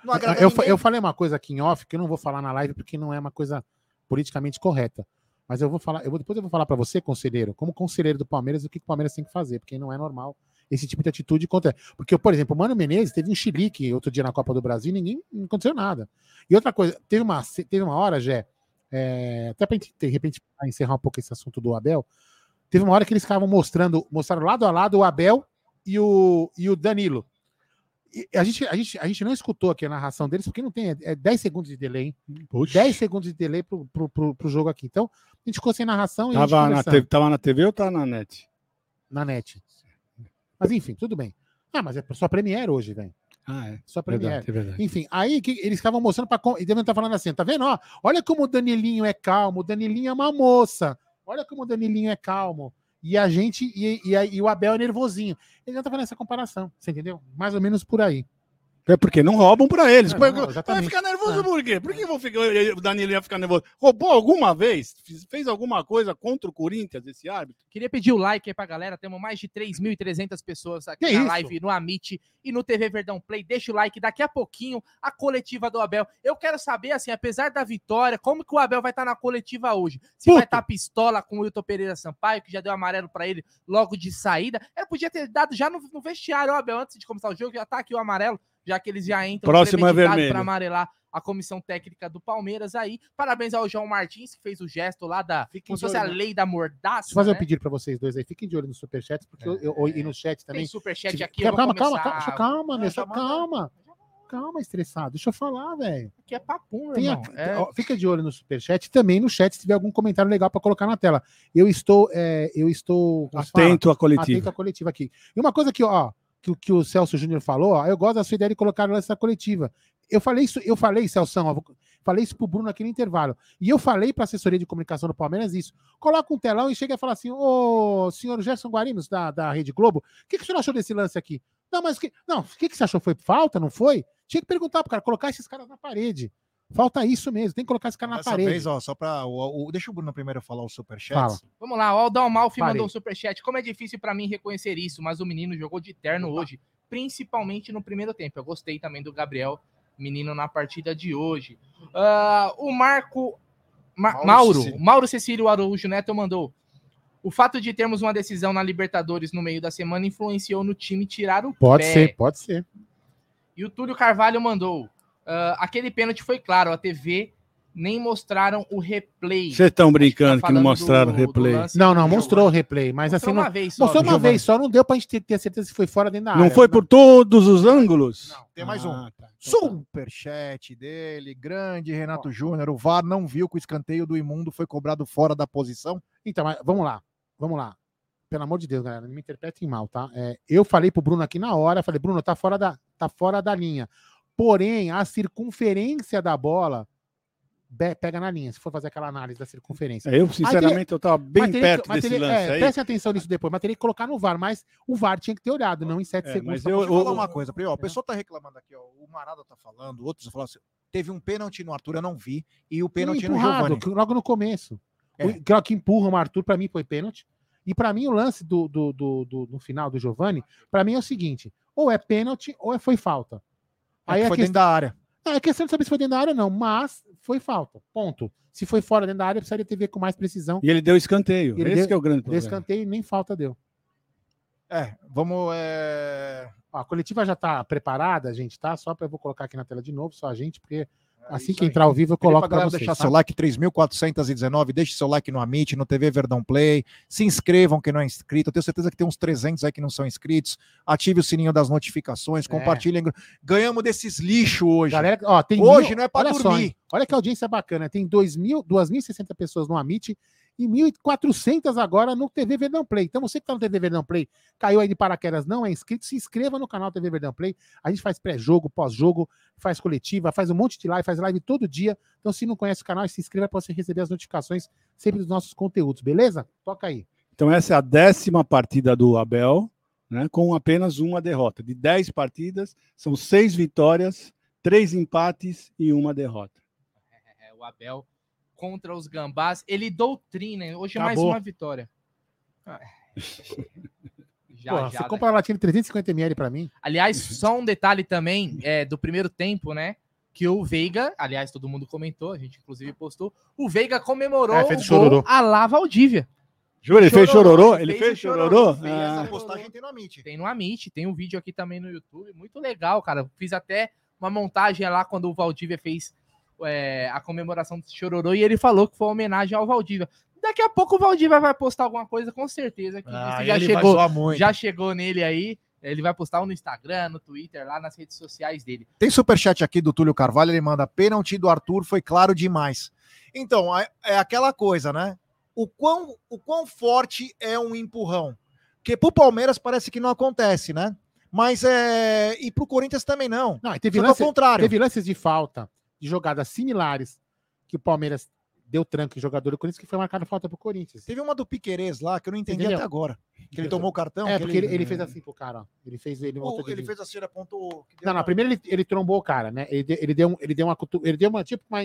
Não agrada eu, ninguém. eu falei uma coisa aqui em off que eu não vou falar na live porque não é uma coisa politicamente correta. Mas eu vou falar, eu vou, depois eu vou falar para você, conselheiro, como conselheiro do Palmeiras, o que, que o Palmeiras tem que fazer, porque não é normal esse tipo de atitude contra. Porque, por exemplo, o Mano Menezes teve um chilique outro dia na Copa do Brasil e ninguém não aconteceu nada. E outra coisa, teve uma, teve uma hora, Jé, é, até para de repente encerrar um pouco esse assunto do Abel, teve uma hora que eles ficavam mostrando, mostraram lado a lado o Abel e o, e o Danilo. A gente, a, gente, a gente não escutou aqui a narração deles, porque não tem. É 10 segundos de delay, hein? 10 segundos de delay pro, pro, pro, pro jogo aqui. Então, a gente ficou sem narração e a gente tava na, TV, tava na TV ou tá na net? na net. Mas enfim, tudo bem. Ah, mas é só Premiere hoje, velho. Ah, é. Só Premiere. Verdade, é verdade. Enfim, aí que eles estavam mostrando para e devem estar falando assim, tá vendo? Ó, olha como o Danilinho é calmo, o Danilinho é uma moça. Olha como o Danilinho é calmo. E a gente e, e, e o Abel é nervosinho. Ele já tá fazendo essa comparação, você entendeu? Mais ou menos por aí. É porque não roubam pra eles. Não, não, vai ficar nervoso É. por quê? Por que vou ficar, o Danilo ia ficar nervoso? Roubou alguma vez? Fez alguma coisa contra o Corinthians, esse árbitro? Queria pedir o like aí pra galera. Temos mais de 3.300 pessoas aqui Que na isso? live, no Amit e no TV Verdão Play. Deixa o like. Daqui a pouquinho, a coletiva do Abel. Eu quero saber, assim, apesar da vitória, como que o Abel vai estar na coletiva hoje? Se vai Puto. estar pistola com o Wilton Pereira Sampaio, que já deu amarelo pra ele logo de saída. Ele podia ter dado já no, no vestiário, ó, Abel, antes de começar o jogo, já tá aqui o amarelo, já que eles já entram Próximo é pra amarelar a comissão técnica do Palmeiras aí. Parabéns ao João Martins, que fez o gesto lá da. Fiquem Como se fosse a olho, né? lei da mordaça. Deixa eu fazer né? um pedido para vocês dois aí. Fiquem de olho no superchat, porque eu, eu- e no chat também. Tem superchat aqui, calma, calma, começar. calma, calma, calma, Ah, calma. Calma, estressado. Deixa eu falar, velho. Aqui é papum, a- irmão. É, ó, Fica de olho no superchat e também no chat se tiver algum comentário legal para colocar na tela. Eu estou, é, eu estou fala? Atento à atento coletiva. à coletiva aqui. E uma coisa que, ó, que, o- que o Celso Júnior falou, ó, eu gosto da sua ideia de colocar nessa coletiva. Eu falei isso, eu falei, Celso, falei isso pro Bruno no intervalo. E eu falei para a assessoria de comunicação do Palmeiras isso. Coloca um telão e chega e fala assim: Ô, senhor Gerson Guarinos, da, da Rede Globo, o que, que o senhor achou desse lance aqui? Não, mas que, não, o que, que você achou? Foi falta? Não foi? Tinha que perguntar pro cara, colocar esses caras na parede. Falta isso mesmo, tem que colocar esse cara na Dessa parede. vez, ó, só pra. O, o- deixa o Bruno primeiro falar o superchat. Fala. Vamos lá, ó, o Dalmalfi mandou um superchat. Como é difícil pra mim reconhecer isso, mas o menino jogou de terno hoje, principalmente no primeiro tempo. Eu gostei também do Gabriel, menino na partida de hoje. Ah, o Marco Ma- Mauro Mauro, Cecílio. Mauro Cecílio Araújo Neto mandou. O fato de termos uma decisão na Libertadores no meio da semana influenciou no time tirar o Pode pé. ser, pode ser. E o Túlio Carvalho mandou. "Ah, aquele pênalti foi claro, a TV nem mostraram o replay. Vocês estão brincando tá que não mostraram o replay. lance Não, não, mostrou o Giovani. replay, mas Mostrou assim, não, uma vez só. mostrou do uma Giovani. vez só, não deu pra gente ter, ter certeza se foi fora dentro da área. Não foi por todos os ângulos? Não, tem mais um. Ah, tá. Então tá. Superchat dele, grande Renato Júnior. O VAR não viu que o escanteio do imundo foi cobrado fora da posição. Então, mas vamos lá, vamos lá. Pelo amor de Deus, galera, não me interpretem mal, tá? É, eu falei pro Bruno aqui na hora, falei, Bruno, tá fora da, tá fora da linha. Porém, a circunferência da bola pega na linha, se for fazer aquela análise da circunferência. É, Eu, sinceramente, eu estava bem teria que- perto mas desse teria- lance é, aí. Prestem atenção nisso depois, mas teria que colocar no VAR, mas o VAR tinha que ter olhado, não em 7 É, segundos. mas eu- Deixa eu o- falar o- uma coisa, Pri, ó, o pessoal tá reclamando aqui, ó. O Marada tá falando, outros falaram assim: teve um pênalti no Arthur, eu não vi, e o pênalti no empurrado, Giovanni. que- logo no começo. É. O que, que empurra o Arthur, pra mim, foi pênalti. E pra mim, o lance do, do, do, do- no final do Giovani, pra mim é o seguinte: ou é pênalti ou é foi falta. Aí Aí a foi questão, dentro da área. não, é questão de saber se foi dentro da área ou não, mas foi falta. Ponto. Se foi fora dentro da área, precisaria ter ver com mais precisão. E ele deu escanteio. Ele Esse deu- que é o grande Deu problema. escanteio e nem falta deu. É, vamos. é, Ó, a coletiva já tá preparada, gente, tá? Só pra eu vou colocar aqui na tela de novo, só a gente, porque assim É isso que entrar ao vivo eu coloco galera vocês. deixar tá? seu like 3.419, deixe seu like no Amit, no TV Verdão Play, se inscrevam quem não é inscrito, eu tenho certeza que tem uns 300 aí que não são inscritos, ative o sininho das notificações, É. compartilhem, ganhamos desses lixo hoje. Galera, ó, Hoje mil- não é só, dormir. hein? olha que audiência bacana. Tem 2.000, 2.060 pessoas no Amit e 1.400 agora no TV Verdão Play. Então você que tá no TV Verdão Play, caiu aí de paraquedas, não é inscrito, se inscreva no canal TV Verdão Play. A gente faz pré-jogo, pós-jogo, faz coletiva, faz um monte de live, faz live todo dia. Então se não conhece o canal, se inscreva para você receber as notificações sempre dos nossos conteúdos, beleza? Toca aí. Então, essa é a décima partida do Abel, né, com apenas uma derrota. De 10 partidas, são seis vitórias, três empates e uma derrota. É, o Abel contra os Gambás. Ele doutrina. Hoje mais Acabou. uma vitória. Ah. Já, Pô, já, você né? compra a latinha de 350ml para mim. Aliás, só um detalhe também é, do primeiro tempo, né? Que o Veiga, aliás, todo mundo comentou, a gente inclusive postou, o Veiga comemorou É, fez o chororô. gol a lá Valdívia. Jura, ele fez Chororô, ele fez fez chororô? E essa Ah, postagem tem no Amit. Tem no Amit, tem um vídeo aqui também no YouTube, muito legal, cara. Fiz até uma montagem lá quando o Valdívia fez é, a comemoração do Chororô e ele falou que foi uma homenagem ao Valdívia. Daqui a pouco o Valdívia vai postar alguma coisa, com certeza. Que Ah, já ele vai chegou, zoar muito. já chegou nele aí. Ele vai postar no Instagram, no Twitter, lá nas redes sociais dele. Tem superchat aqui do Túlio Carvalho, ele manda pênalti do Arthur foi claro demais. Então, é, é aquela coisa, né? O quão, o quão forte é um empurrão? Porque pro Palmeiras parece que não acontece, né? Mas é. E pro Corinthians também não. Não, teve ao lance, contrário. Teve lances de falta, de jogadas similares, que o Palmeiras deu tranco em jogador do Corinthians, que foi marcado falta pro Corinthians. Teve uma do Piquerez lá que eu não entendi Entendeu? até agora. Que ele tomou o cartão. é, que porque ele, ele fez assim pro cara, ó. Ele fez ele O- ele fez assim, ele apontou. Não, não, uma- primeiro ele, ele trombou o cara, né? Ele, deu- ele deu, ele deu uma ele deu uma tipo uma,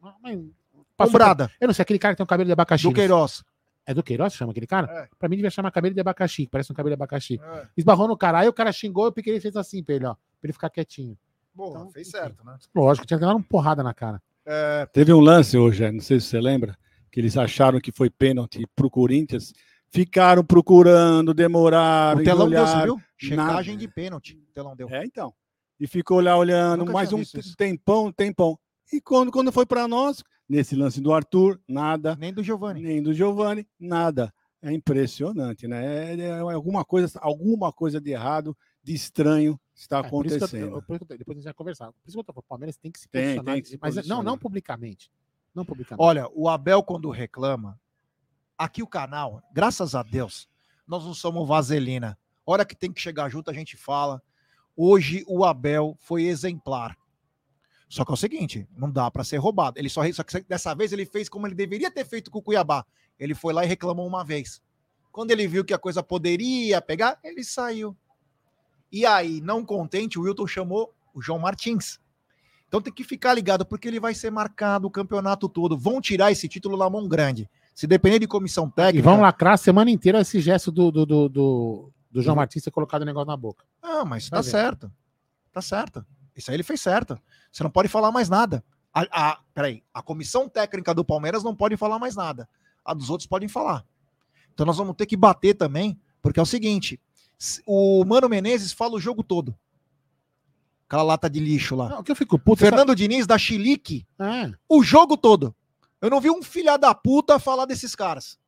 uma, uma Ombrada, por- eu não sei, aquele cara que tem um cabelo de abacaxi. do. Queiroz. É do Queiroz que chama aquele cara? É. Pra mim devia chamar cabelo de abacaxi, parece um cabelo de abacaxi. É. Esbarrou no cara, aí o cara xingou e o Piquet fez assim pra ele, ó, pra ele ficar quietinho. Porra, Então, fez enfim. certo, né? Lógico, tinha que dar uma porrada na cara. É, Teve um lance hoje, não sei se você lembra, que eles acharam que foi pênalti pro Corinthians, ficaram procurando, demoraram, o telão e deu, você viu? Checagem de pênalti. O telão deu. É, então. E ficou lá olhando Nunca mais um isso. tempão, tempão. E quando, quando foi para nós, nesse lance do Arthur, nada. Nem do Giovanni. Nem do Giovanni, nada. É impressionante, né? É, é alguma coisa, alguma coisa de errado, de estranho está É, acontecendo. eu- por isso que eu- depois a gente vai conversar. Por isso que eu tô falando, o Palmeiras tem que se Tem, posicionar. tem que se mas não, não publicamente. Não publicamente. Olha, o Abel, quando reclama, aqui o canal, graças a Deus, nós não somos vaselina. Hora que tem que chegar junto, a gente fala. Hoje o Abel foi exemplar. Só que é o seguinte, não dá para ser roubado. Ele só, só que dessa vez ele fez como ele deveria ter feito com o Cuiabá. Ele foi lá e reclamou uma vez. Quando ele viu que a coisa poderia pegar, ele saiu. E aí, não contente, o Wilton chamou o João Martins. Então tem que ficar ligado, porque ele vai ser marcado o campeonato todo. Vão tirar esse título na mão grande. Se depender de comissão técnica. e vão lacrar a semana inteira esse gesto do, do, do, do, do João Martins ter colocado o negócio na boca. Ah, mas tá ver. certo. Tá certo. Isso aí ele fez certo. Você não pode falar mais nada. A, a, peraí, a comissão técnica do Palmeiras não pode falar mais nada. A dos outros podem falar. Então nós vamos ter que bater também, porque é o seguinte: o Mano Menezes fala o jogo todo. aquela lata de lixo lá. Não, que eu fico puto. Fernando Diniz da Chilique É. o jogo todo. Eu não vi um filha da puta falar desses caras.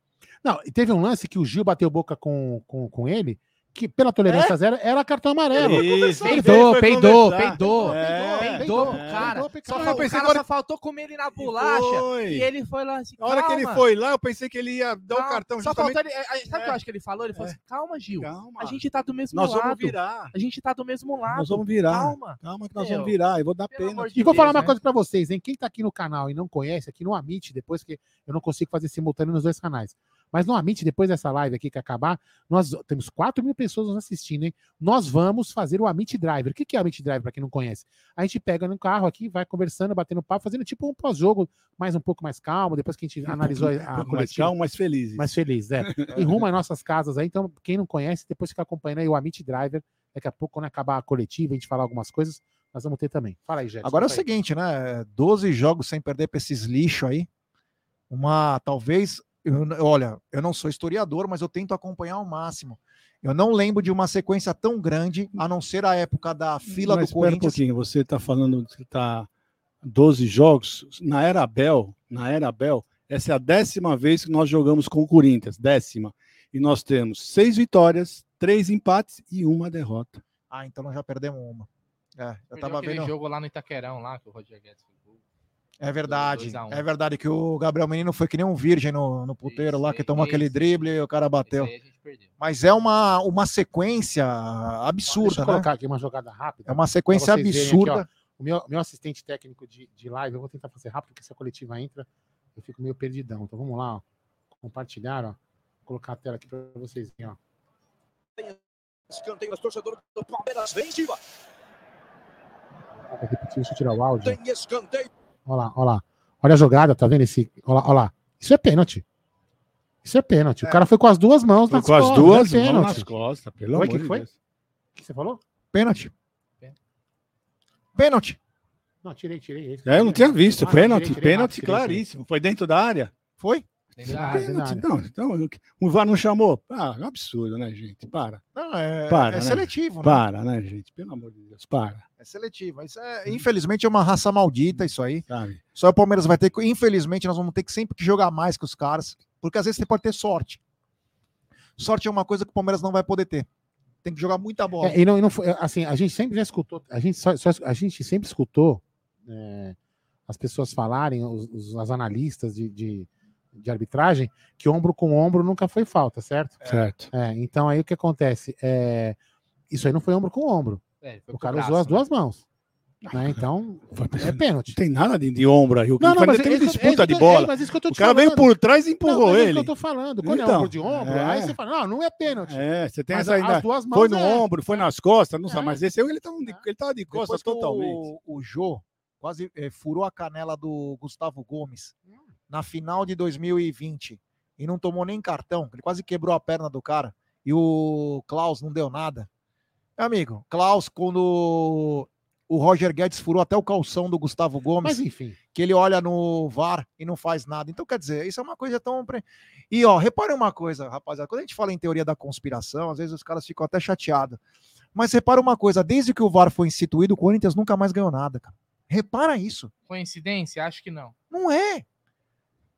Não, e teve um lance que o Gil bateu boca com, com, com ele, que pela tolerância zero era cartão amarelo. Isso, Peidou, foi peidou, conversar. peidou. É, Peidou é. cara. Peidou Só, cara. fa- Eu o pensei cara agora- só faltou comer ele na bolacha. foi. E ele foi lá assim, Na hora que ele foi lá, eu pensei que ele ia dar o cartão Só justamente... faltou ele. eh, Sabe o que É. eu acho que ele falou? Ele falou É. assim: calma, Gil. Calma, A gente tá do mesmo nós lado. vamos virar. A gente tá do mesmo lado. Nós vamos virar. Calma. Calma que nós Meu, vamos virar. Eu vou dar pelo pena. de E vou falar Deus, uma né? coisa pra vocês, hein? Quem tá aqui no canal e não conhece, aqui no Amit, depois que eu não consigo fazer simultâneo nos dois canais. Mas no Amit, depois dessa live aqui que acabar, nós temos 4 mil pessoas nos assistindo, hein? Nós vamos fazer o Amit Driver. O que é o Amit Driver, pra quem não conhece? A gente pega no carro aqui, vai conversando, batendo papo, fazendo tipo um pós-jogo, mais um pouco mais calmo, depois que a gente analisou a, Um a pouco mais coletiva. calmo, mais felizes. mais feliz, é. E rumo às nossas casas aí. Então, quem não conhece, depois fica acompanhando aí o Amit Driver. Daqui a pouco, quando acabar a coletiva, a gente falar algumas coisas, nós vamos ter também. Fala aí, Jéssica. Agora é o seguinte, né? 12 jogos sem perder pra esses lixos aí. Uma, talvez, eu- olha, eu não sou historiador, mas eu tento acompanhar ao máximo. Eu não lembro de uma sequência tão grande, a não ser a época da fila Mas do espera um Corinthians. pouquinho, você está falando que está 12 jogos. Na era Abel, na era Abel, essa é a décima vez que nós jogamos com o Corinthians, décima. E nós temos seis vitórias, três empates e uma derrota. Ah, então nós já perdemos uma. É, eu Perdeu tava vendo. jogo lá no Itaquerão, lá, que o Roger Guedes. É verdade. Um. É verdade que o Gabriel Menino foi que nem um virgem no, no puteiro Isso, lá, que tomou aquele isso. drible e o cara Esse bateu. Mas é uma, uma sequência Deixa absurda, eu né? colocar aqui uma jogada rápida. É uma sequência verem aqui, absurda. O meu, meu assistente técnico de, de live, eu vou tentar fazer rápido, porque se a coletiva entra, eu fico meio perdidão. Então vamos lá, ó. Compartilhar, ó. Vou colocar a tela aqui para vocês verem, ó. Escanteio, mas torcedor do Palmeiras vem em cima. Vou repetir, deixa eu tirar o áudio. Tem escanteio. Olha lá, olha lá. Olha a jogada, tá vendo esse? Olha lá, olha lá. Isso é pênalti. Isso é pênalti. O cara foi com as duas mãos Foi nas com as costas, duas é mãos pênalti. nas costas, pelo Oi, amor que de foi? Deus. O que você falou? Pênalti. Pênalti. Não, tirei, tirei. esse. É, eu não tinha visto. Ah, pênalti, tirei, tirei pênalti tirei. claríssimo. Foi dentro da área? Foi? Não, então, o VAR não chamou? Ah, é um absurdo, né, gente? Para. Não, é, Para, é né? seletivo, né? Para, né, gente? Pelo amor de Deus, para. É seletivo. Isso é, infelizmente é uma raça maldita isso aí. Sabe? Só o Palmeiras vai ter que, infelizmente, nós vamos ter que sempre que jogar mais que os caras, porque às vezes você pode ter sorte. Sorte é uma coisa que o Palmeiras não vai poder ter. Tem que jogar muita bola. É, e não, e não foi, assim, a gente sempre já escutou, a gente, só, só- a gente sempre escutou é, as pessoas falarem, os, os- as analistas de, de, de arbitragem, que ombro com ombro nunca foi falta, certo? Certo. É, então aí o que acontece? É, isso aí não foi ombro com ombro. É, foi O cara braço, usou as né? duas mãos. né? Então, é pênalti. Não tem nada de, de ombro aí. O Não, não, mas tem é isso é disputa isso de é, bola. mas isso que eu tô O cara veio falando. por trás e Não, empurrou mas é isso ele. que eu tô falando. Quando é Então, ombro de ombro, é. aí você fala, não, não é pênalti. É, você tem Mas essa as ainda. duas mãos Foi no é. ombro, foi nas costas, não É. sabe. Mas esse aí ele tava de, ele tava de Depois costas que totalmente. O, o Jô quase eh, furou a canela do Gustavo Gomes Hum. Na final de 2020 e não tomou nem cartão. Ele quase quebrou a perna do cara. E o Klaus não deu nada. Meu amigo, Klaus, quando o Roger Guedes furou até o calção do Gustavo Gomes, Mas enfim. que ele olha no VAR e não faz nada. Então, quer dizer, isso é uma coisa tão. pre- E, ó, repare uma coisa, rapaziada. Quando a gente fala em teoria da conspiração, às vezes os caras ficam até chateados. Mas repara uma coisa: desde que o VAR foi instituído, o Corinthians nunca mais ganhou nada, cara. Repara isso. Coincidência? Acho que não. Não é.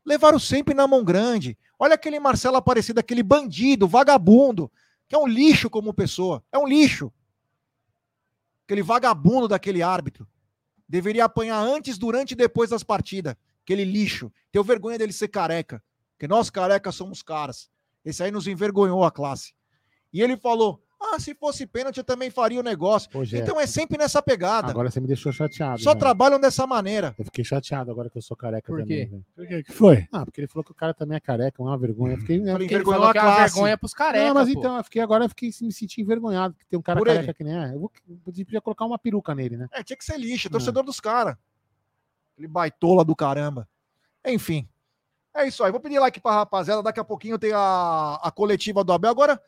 Levaram sempre na mão grande. Olha aquele Marcelo Aparecido, aquele bandido, vagabundo, que é um lixo como pessoa. É um lixo. Aquele vagabundo daquele árbitro. Deveria apanhar antes, durante e depois das partidas. Aquele lixo. Tenho vergonha dele ser careca. Porque nós carecas somos caras. Esse aí nos envergonhou a classe. E ele falou: Ah, se fosse pênalti, eu também faria o negócio. Jé, Então é sempre nessa pegada. agora você me deixou chateado. Só velho. trabalham dessa maneira. Eu fiquei chateado agora que eu sou careca Por também. quê? velho. Por que que foi? Ah, porque ele falou que o cara também é careca, uma vergonha. Eu fiquei, eu Falei, fiquei- Ele falou a que é uma vergonha pros carecas, não, mas pô. então, eu fiquei agora eu fiquei me senti envergonhado, porque tem um cara Por careca ele? que nem é. Eu vou, eu podia colocar uma peruca nele, né? É, tinha que ser lixo, Não. torcedor dos caras. Aquele baitola do caramba. Enfim. É isso aí. Vou pedir like pra rapaziada. Daqui a pouquinho tem a, a coletiva do Abel. Agora,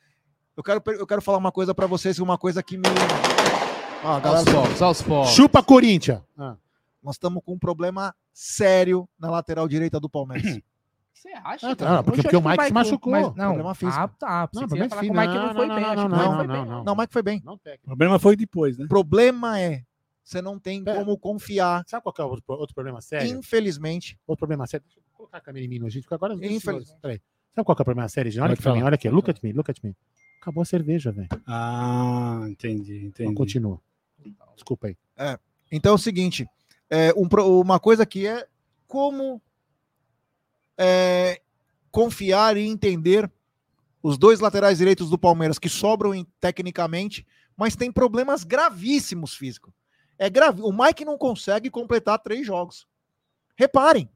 eu quero, eu quero falar uma coisa pra vocês, uma coisa que me. Olha galera, os fogos. Chupa Corinthians! Ah, nós estamos com um problema sério na lateral direita do Palmeiras. Você acha? Ah, tá, cara? porque- porque o Mike se machucou. mas não, Problema físico. Ah, tá. Não, problema físico. que o Mike não Não, foi não, bem. não, não, não não, não, não. Não, o Mike foi bem. não. O problema foi depois, né? O problema é você não tem Pera. como confiar. Sabe qual que é o outro, outro problema sério? Infelizmente. Outro problema sério. Deixa eu colocar a câmera em mim, gente, porque agora. Infelizmente. Peraí. Sabe qual que é o problema sério, gente? Olha Pode aqui pra mim, falar. olha aqui. Look at me, look at me. Acabou a cerveja, velho. Ah, entendi, Então entendi. continua. Desculpa aí. Então é o seguinte: é, um uma coisa que é como é, confiar e entender os dois laterais direitos do Palmeiras que sobram em- tecnicamente, mas tem problemas gravíssimos físicos. É grave. O Mike não consegue completar três jogos. Reparem,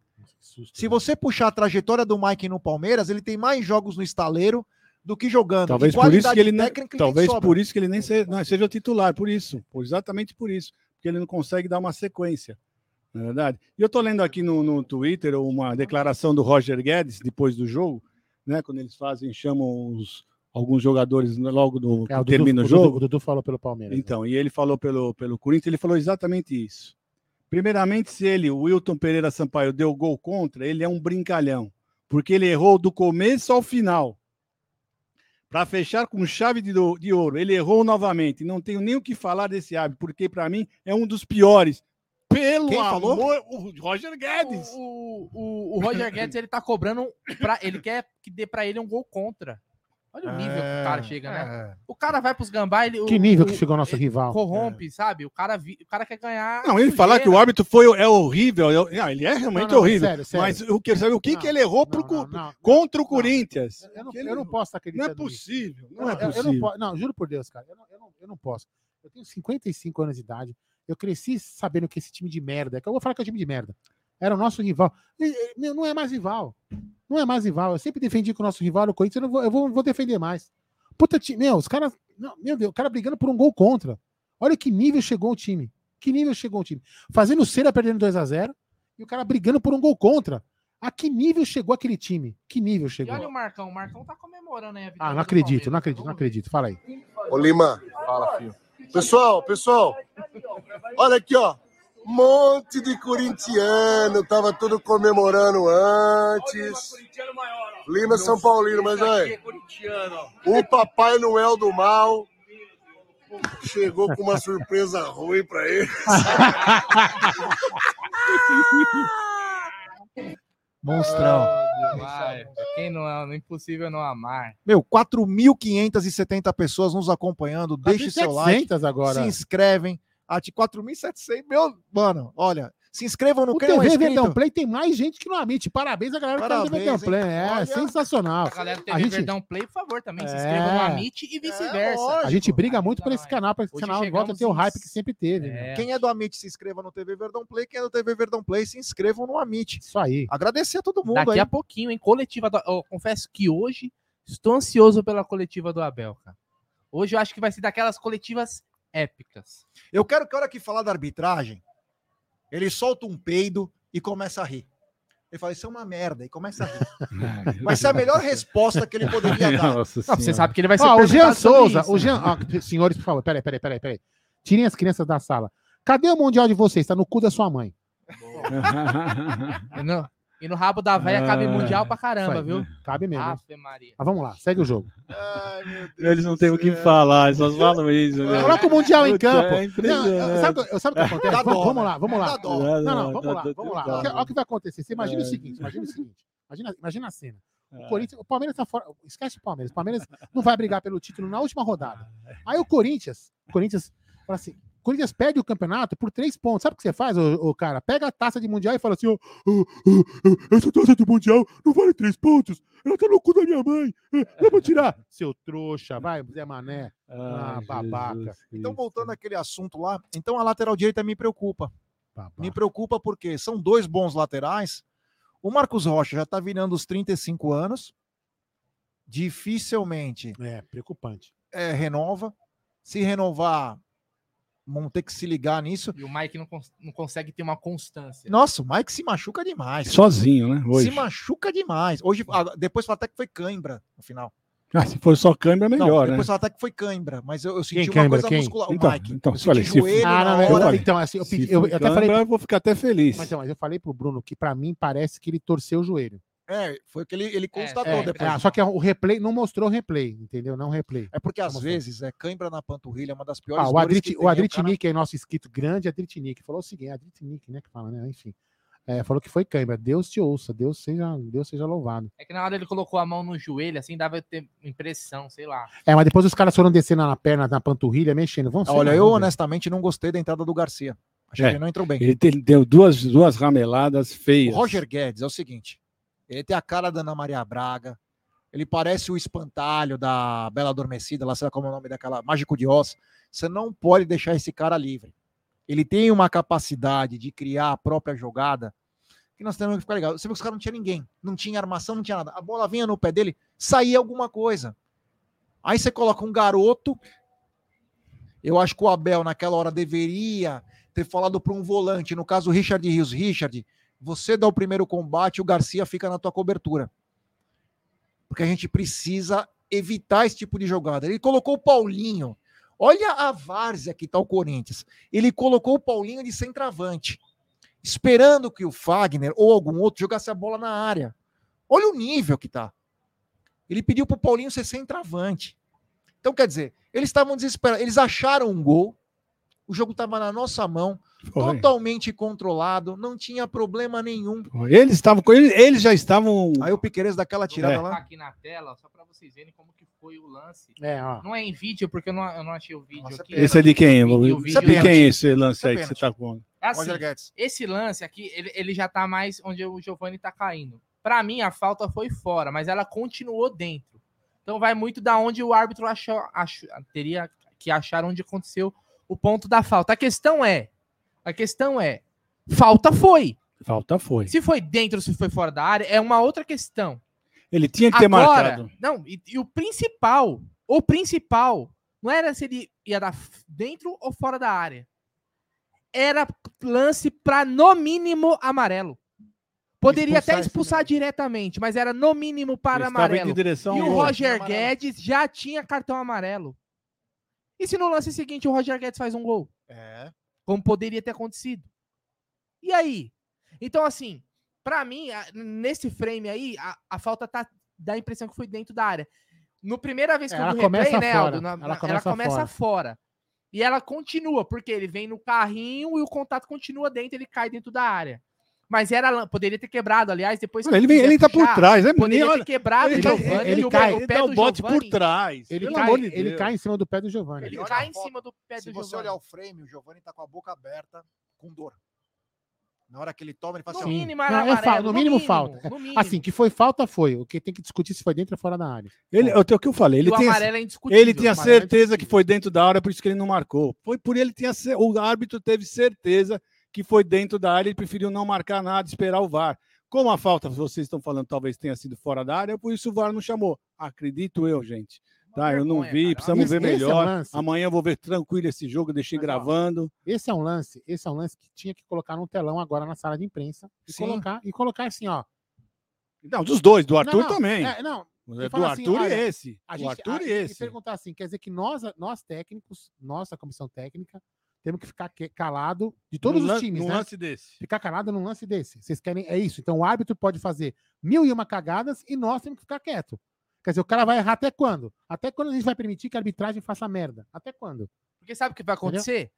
se você puxar a trajetória do Mike no Palmeiras, ele tem mais jogos no estaleiro do que jogando. Talvez por isso que ele não, técnica talvez sobra. por isso que ele nem seja, não, seja o titular, por isso, por- exatamente por isso, porque ele não consegue dar uma sequência, não é verdade? E eu tô lendo aqui no, no Twitter uma declaração do Roger Guedes depois do jogo, né, quando eles fazem, chamam os, alguns jogadores logo do É, termina o o Dudu- jogo. o Dudu falou pelo Palmeiras. né? Então, e ele falou pelo, pelo Corinthians, ele falou exatamente isso. Primeiramente, se ele, o Wilton Pereira Sampaio, deu gol contra, ele é um brincalhão, porque ele errou do começo ao final. Para fechar com chave de, do- de ouro, ele errou novamente. Não tenho nem o que falar desse árbitro, porque para mim é um dos piores. Pelo Quem falou? amor, o Roger Guedes. O, o, o Roger Guedes, ele tá cobrando. Pra, ele quer que dê pra ele um gol contra. Olha o nível que o cara chega, né? É. O cara vai pros gambá, ele. Que o- nível o- que chegou o nosso rival. Corrompe, sabe? O cara, vi- o cara quer ganhar. Não, ele falar que o árbitro foi é horrível, eu- não, ele é realmente Não, não, horrível. sério, sério. Mas eu quero saber o que, Não, que ele errou Não, pro, não, cu- não, contra o não. Corinthians. Eu não, Que ele- eu não posso estar Não é acreditando nisso. possível. Não Eu, é eu- eu possível. não posso. Não, juro por Deus, cara. Eu não, eu, não, eu não posso. Eu tenho 55 anos de idade. Eu cresci sabendo que esse time de merda, que eu vou falar que é um time de merda, era o nosso rival. E, e, meu, não é mais rival. Não é mais rival. Eu sempre defendi que o nosso rival era o Corinthians. Eu, não vou, eu vou, vou defender mais. Puta, time, meu, os caras. Meu Deus, o cara brigando por um gol contra. Olha que nível chegou o time. Que nível chegou o time. Fazendo o Cera perdendo 2 a 0 e o cara brigando por um gol contra. A que nível chegou aquele time? Que nível E chegou? olha o Marcão. O Marcão tá comemorando aí a vitória Ah, não acredito, não acredito, não acredito. Fala aí. Ô Lima. Fala, filho. Pessoal, pessoal. Olha aqui, ó. Monte de corintiano, tava tudo comemorando antes. Lima é São Paulino, mas olha, o Papai Noel do Mal chegou com uma surpresa ruim pra ele. Monstrão. Vai. Quem não é, é impossível não amar. Meu, 4.570 pessoas nos acompanhando. Deixe seu like. 700 agora. Se inscrevem. Ati 4.700. Meu, mano, olha. Se inscrevam no O não é TV. Verdão Play tem mais gente que não admite. Parabéns a galera que tá no TV Parabéns, Verdão Play. É Olha. sensacional. A galera do A TV gente- Verdão Play, por favor, também se É. inscreva no Amit e vice-versa. lógico. A gente briga muito Tá por esse canal, para esse Hoje canal volta a ter o hype que sempre teve. né? É. Quem é do Amit, se inscreva no TV Verdão Play. Quem é do TV Verdão Play, se inscrevam no Amit. Isso aí. Agradecer a todo mundo Daqui aí. a pouquinho, hein? Coletiva do. Eu confesso que hoje estou ansioso pela coletiva do Abel, cara. Hoje eu acho que vai ser daquelas coletivas épicas. Eu quero que a hora que falar da arbitragem, ele solta um peido e começa a rir. Ele fala, isso é uma merda, e começa a rir. Vai ser a melhor resposta que ele poderia dar. Não, você sabe que ele vai ser Ó, o Jean Souza, isso, o né? Jean, ó, senhores, por favor, peraí, peraí, peraí, peraí. Tirem as crianças da sala. Cadê o Mundial de vocês? Tá no cu da sua mãe. No, e no rabo da véia cabe Ah, mundial pra caramba, aí, viu? Cabe mesmo. Ave Maria. Mas vamos lá, segue o jogo. Ai, meu Deus Eles não têm o que falar, eles só falam isso. né? Coloca o Mundial em campo. é Não, impressionante. sabe, sabe o que acontece? Dá Vamos, dó, vamos né? lá, vamos lá. Não, não, vamos lá, Dá- vamos dá- lá. Olha o que vai acontecer. Você imagina o É. seguinte, imagina o seguinte. Imagina, imagina a cena. O, Corinthians, o Palmeiras tá fora. Esquece o Palmeiras. O Palmeiras não vai brigar pelo título na última rodada. Aí o Corinthians, o Corinthians fala assim: Corinthians perde o campeonato por três pontos. Sabe o que você faz, ô, ô, cara? Pega a taça de mundial e fala assim: ó, ó, ó, essa taça de mundial não vale três pontos. Ela tá no cu da minha mãe. É, Dá pra tirar. Seu trouxa, vai, Zé Mané. Ah, Ai, babaca. Jesus Então, voltando àquele assunto lá, então a lateral direita me preocupa. Babaca. Me preocupa porque são dois bons laterais. O Marcos Rocha já tá virando os 35 anos. Dificilmente É, preocupante. é, renova. Se renovar, vão ter que se ligar nisso. E o Mike não, cons- não consegue ter uma constância. Nossa, o Mike se machuca demais. Sozinho, né? Hoje. Se machuca demais. Hoje, depois fala até que foi cãibra no final. Ah, se for só câmera, Não, melhor, né? depois fala até que foi cãibra, mas eu, eu senti Quem uma cãibra? coisa Quem? muscular. O Então, Mike. então, eu senti se joelho Ah, não, então, assim, eu, Se pedi, eu, eu até falei. eu vou ficar até feliz. Mas, então, mas eu falei pro Bruno que pra mim parece que ele torceu o joelho. É, foi o que ele, ele constatou é, depois. É, só que o replay não mostrou o replay, entendeu? Não o replay. É porque às vezes é cãibra na panturrilha, é uma das piores Ah, o dores Adrit, que o Adritnik, é nosso inscrito grande, Adritnik, falou o seguinte, Adritnik, né, que fala, né, enfim. É, falou que foi cãibra. Deus te ouça, Deus seja, Deus seja louvado. É que na hora ele colocou a mão no joelho, assim, dava ter impressão, sei lá. É, mas depois os caras foram descendo na perna, na panturrilha, mexendo. Vamos Olha, lá, eu vamos honestamente não gostei da entrada do Garcia. Acho É. que ele não entrou bem. Ele deu duas, duas rameladas O feias. Roger Guedes é o seguinte: ele tem a cara da Ana Maria Braga, ele parece o espantalho da Bela Adormecida, lá sei lá como é o nome daquela Mágico de Oz. Você não pode deixar esse cara livre. Ele tem uma capacidade de criar a própria jogada que nós temos que ficar ligados. Você viu que os caras não tinha ninguém, não tinha armação, não tinha nada. A bola vinha no pé dele, saía alguma coisa. Aí você coloca um garoto. Eu acho que o Abel, naquela hora, deveria ter falado para um volante, no caso o Richard Rios. Richard, você dá o primeiro combate, o Garcia fica na tua cobertura. Porque a gente precisa evitar esse tipo de jogada. Ele colocou o Paulinho. Olha a várzea que tá o Corinthians. Ele colocou o Paulinho de centroavante, esperando que o Fagner ou algum outro jogasse a bola na área. Olha o nível que tá. Ele pediu pro Paulinho ser centroavante. Então, quer dizer, eles estavam desesperados. Eles acharam um gol. O jogo estava na nossa mão, Foi. totalmente controlado, não tinha problema nenhum. Eles estavam com eles, eles já estavam. Aí o Piqueires daquela tirada É. Vou lá. colocar aqui na tela, só pra vocês verem como que foi o lance. É, ó. Não é em vídeo, porque eu não, eu não achei o vídeo Nossa, aqui. Esse é de quem? O vídeo- o De vídeo- quem é esse lance aí que Isso é você tá com? É assim, esse lance aqui, ele, ele já tá mais onde o Giovani tá caindo. Pra mim, a falta foi fora, mas ela continuou dentro. Então vai muito da onde o árbitro achou, achou- teria que achar onde aconteceu o ponto da falta. A questão é, a questão é, falta foi. Falta foi. Se foi dentro ou se foi fora da área, é uma outra questão. Ele tinha que ter Agora, marcado. não, e, e o principal, o principal, não era se ele ia dar dentro ou fora da área. Era lance para no mínimo amarelo. Poderia Expulsar até expulsar diretamente, mas era no mínimo para Ele amarelo. em direção E o. Roger Amarelo. Guedes já tinha cartão amarelo. E se no lance seguinte o Roger Guedes faz um gol? É. como poderia ter acontecido. E aí? Então, assim, pra mim, nesse frame aí, a, a falta tá, dá a impressão que foi dentro da área. No primeira vez que Ela eu começa replay, né, Aldo? Na- ela na- começa fora. fora. E ela continua, porque ele vem no carrinho e o contato continua dentro, ele cai dentro da área. Mas era, poderia ter quebrado, aliás, depois Olha, ele, vem, quiser ele tá por trás, é Poderia bonito. ter quebrado ele tá- Giovani, ele e o, cai, o Ele pé dá do bote Giovani, por trás. Ele, cai, de ele cai em cima do pé do Giovanni. Ele cai a em cima do pé Se do você Giovani. olhar o frame, o Giovanni tá com a boca aberta, com dor. Na hora que ele toma, ele faz No assim, mínimo, Não, é amarelo, fa- no mínimo falta. no mínimo. Assim, que foi falta, foi. O que tem que discutir se foi dentro ou fora da área. Ele, é o que eu falei, ele o tem, amarelo é indiscutível. ele tinha é certeza que indiscutível. foi dentro da área, por isso que ele não marcou. Foi por ele tinha o árbitro teve certeza que foi dentro da área, ele preferiu não marcar nada, esperar o VAR. Como a falta, vocês estão falando, talvez tenha sido fora da área, por isso o VAR não chamou. Acredito eu, gente. Tá, eu não vi, precisamos Esse- ver esse é melhor. lance. Amanhã eu vou ver tranquilo esse jogo, deixei Mas, ó, gravando. Esse é um lance, esse é um lance que tinha que colocar no telão agora na sala de imprensa e Sim. colocar e colocar assim, ó. Não, dos dois, do Arthur Não, não, também. é, não, do assim, Arthur olha, e esse. a o gente, Arthur a, e e esse. perguntar assim, quer dizer que nós, nós técnicos, nossa comissão técnica, temos que ficar calado de todos Num os times, num né? lance desse. Ficar calado num lance desse. Vocês querem é isso. Então o árbitro pode fazer mil e uma cagadas e nós temos que ficar quieto. Quer dizer, o cara vai errar até quando? Até quando a gente vai permitir que a arbitragem faça merda? Até quando? Porque sabe o que vai acontecer?